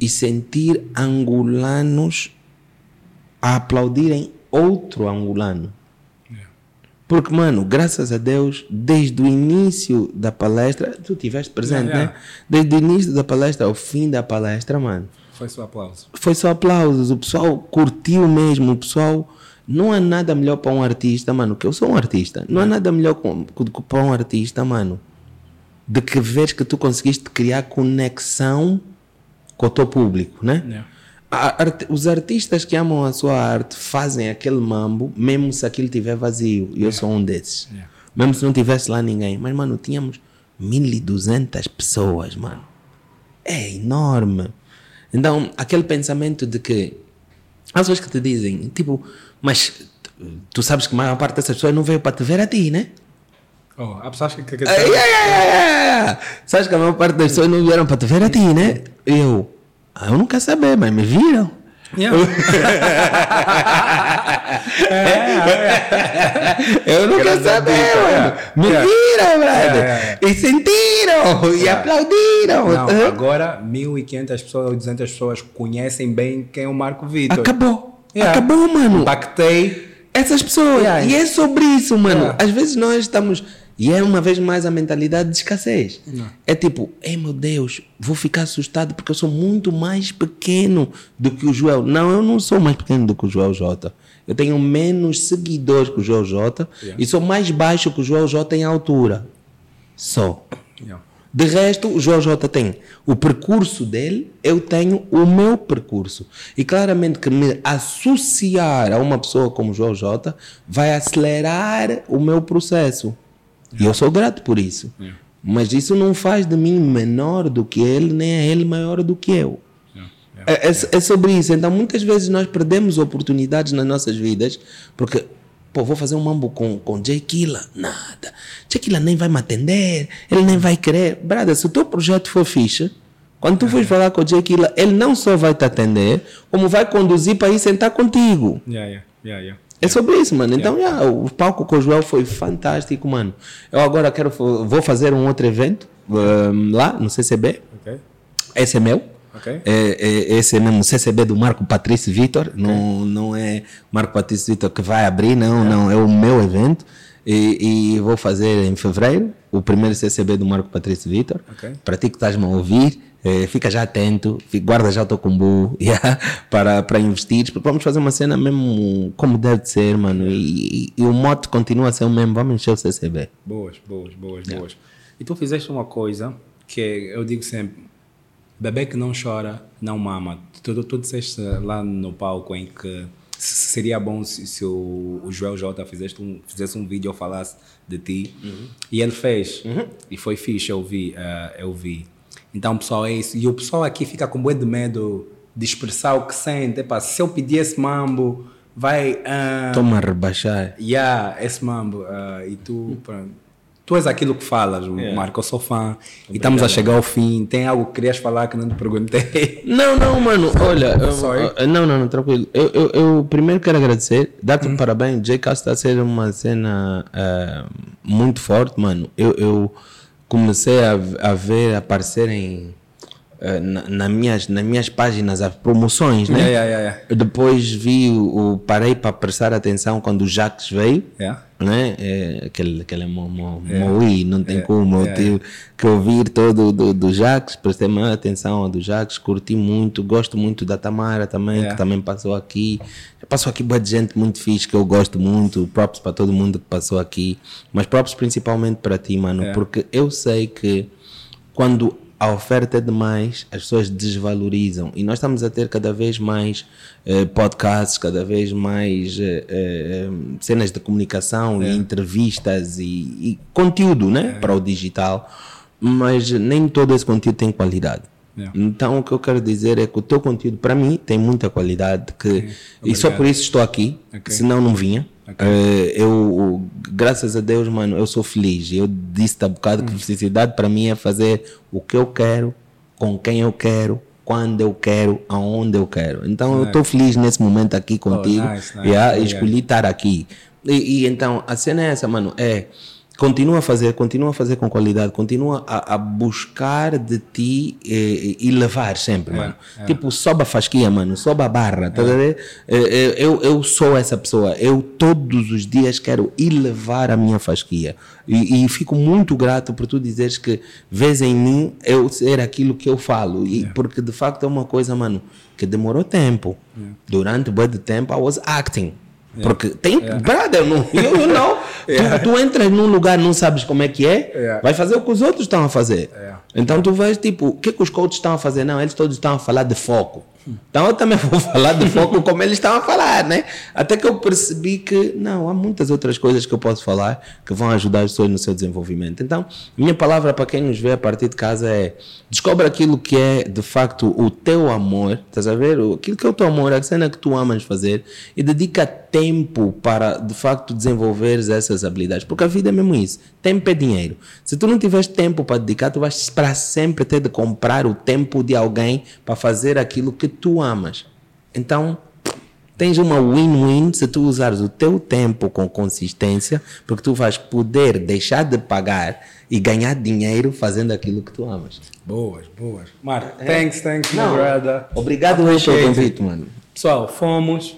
e sentir angolanos a aplaudirem outro angolano. Porque, mano, graças a Deus, desde o início da palestra, tu estiveste presente, yeah, yeah. né? Desde o início da palestra ao fim da palestra, mano. Foi só aplausos. Foi só aplausos. O pessoal curtiu mesmo. O pessoal. Não há nada melhor para um artista, mano, que eu sou um artista. Não há nada melhor para um artista, mano, de que ver que tu conseguiste criar conexão com o teu público, né? Yeah os artistas que amam a sua arte fazem aquele mambo, mesmo se aquilo estiver vazio. E eu sou um desses. Yeah. Mesmo se não tivesse lá ninguém. Mas, mano, tínhamos 1200 pessoas, mano. É enorme. Então, aquele pensamento de que. As pessoas que te dizem, tipo, mas tu sabes que a maior parte dessas pessoas não veio para te ver a ti, né? Oh, há pessoas que. que, que... Ah, yeah, yeah, yeah, Sabes que a maior parte das pessoas não vieram para te ver a ti, né? Eu. Ah, eu não quero saber, mas me viram. Yeah. eu não quero saber, mano. Me viram, brother. E sentiram, e aplaudiram. Não, agora 1.500 pessoas ou 200 pessoas conhecem bem quem é o Marco Vitor. Acabou. Acabou, mano. Impactei essas pessoas. E é sobre isso, mano. Às vezes nós estamos E é uma vez mais a mentalidade de escassez. É tipo, ei meu Deus, vou ficar assustado porque eu sou muito mais pequeno do que o Joel. Não, eu não sou mais pequeno do que o Joel J. Eu tenho menos seguidores que o Joel J e sou mais baixo que o Joel J em altura. Só. Yeah. De resto, o Joel J tem o percurso dele, eu tenho o meu percurso. E claramente que me associar a uma pessoa como o Joel J vai acelerar o meu processo. E eu sou grato por isso. Mas isso não faz de mim menor do que ele, nem é ele maior do que eu. É, é- é sobre isso. Então, muitas vezes nós perdemos oportunidades nas nossas vidas porque, pô, vou fazer um mambo com, com Jay Killa. Nada. Jay Killa nem vai me atender, ele nem vai querer. Brada, se o teu projeto for fixe, quando tu fores falar com o Jay Killa, ele não só vai te atender, como vai conduzir para ir sentar contigo. Yeah, yeah, yeah, yeah. É sobre isso, mano. Então, já, o palco com o Joel foi fantástico, mano. Eu agora quero, vou fazer um outro evento um, lá no CCB. Ok. Esse é meu. Ok. É, é, esse é mesmo o CCB do Marco Patrício Vitor. Não, não é Marco Patrício Vitor que vai abrir, não, não. É o meu evento. E, e vou fazer em fevereiro o primeiro CCB do Marco Patrício Vitor. Ok. Para ti que estás-me a ouvir, eh, fica já atento, guarda já o teu combo yeah, para, para investir. Vamos fazer uma cena mesmo como deve de ser, mano. E, e- o mote continua a ser o mesmo. Vamos encher o CCB. Boas, boas, boas, boas. E tu fizeste uma coisa que eu digo sempre: bebê que não chora, não mama. Tu, tu, tu disseste lá no palco em que se- seria bom se, se o, o Joel J fizesse um, fizesse um vídeo ou falasse de ti. E ele fez. E foi fixe, eu vi. eh, eu vi. Então, pessoal, é isso. E o pessoal aqui fica com bué de medo de expressar o que sente. Epá, se eu pedir esse mambo, vai. ah, Toma a rebaixar. Yeah, esse mambo. ah, e tu, pronto, tu és aquilo que falas, Marco. Eu sou fã. E estamos a chegar ao fim. Tem algo que querias falar que não te perguntei? Não, não, mano, olha, eu- não, não, não, tranquilo. Eu, eu, eu primeiro quero agradecer, dar-te um parabéns. J Cast está a ser uma cena eh, muito forte, mano. Eu, eu comecei a, a ver aparecerem eh, na, nas minhas, nas minhas páginas as promoções, né? Yeah, yeah, yeah, Depois vi, o, o- parei para prestar atenção quando o Jacques veio Yeah. Né? É, aquele, aquele mo, mo, moí, não tem como. Eu é, tive que ouvir todo do, do Jacques, prestei maior atenção ao do Jacques, curti muito, gosto muito da Tamara também, É. que também passou aqui. Passou aqui boa de gente muito fixe, que eu gosto muito. Props para todo mundo que passou aqui, mas props principalmente para ti, mano, É. porque eu sei que quando a oferta é demais, as pessoas desvalorizam. E nós estamos a ter cada vez mais eh, podcasts, cada vez mais eh, eh, cenas de comunicação e entrevistas e, e conteúdo né, para o digital, mas nem todo esse conteúdo tem qualidade. Yeah. Então o que eu quero dizer é que o teu conteúdo para mim tem muita qualidade que, e só por isso estou aqui, Ok. senão não vinha. Eh, eu, graças a Deus, mano, eu sou feliz. Eu disse há bocado Hum. que felicidade para mim é fazer o que eu quero, com quem eu quero, quando eu quero, aonde eu quero. Então eu estou feliz nesse momento aqui contigo Oh, nice, nice. yeah, Obrigado. escolhi estar aqui. E, e então a cena é essa, mano, é continua a fazer, continua a fazer com qualidade, continua a, a buscar de ti eh, e, levar sempre, mano. Tipo, sobe a fasquia, mano, sobe a barra, tá? Eh, eh, Eu, eu sou essa pessoa, eu todos os dias quero ir levar a minha fasquia. E, e fico muito grato por tu dizeres que vês em mim eu ser aquilo que eu falo. E porque de facto é uma coisa, mano, que demorou tempo. Durante um bom tempo I was acting. Porque tem, brother, não, eu, não. Tu, tu entras num lugar não sabes como é que é, vai fazer o que os outros estão a fazer. Então tu vais tipo, o que, que os coaches estão a fazer? Não, eles todos estão a falar de foco. Então eu também vou falar de foco como eles estão a falar, né? Até que eu percebi que não, há muitas outras coisas que eu posso falar que vão ajudar as pessoas no seu desenvolvimento. Então, minha palavra para quem nos vê a partir de casa é descobre aquilo que é de facto o teu amor, estás a ver? Aquilo que é o teu amor, a cena que tu amas fazer e dedica tempo para de facto desenvolveres essas habilidades, porque a vida é mesmo isso. Tempo é dinheiro. Se tu não tiveres tempo para dedicar, tu vais para sempre ter de comprar o tempo de alguém para fazer aquilo que tu amas. Então, tens uma win-win se tu usares o teu tempo com consistência, porque tu vais poder deixar de pagar e ganhar dinheiro fazendo aquilo que tu amas. Boas, boas. Marco, thanks, thanks, my Não. brother. Obrigado aí pelo convite, mano. Pessoal, fomos.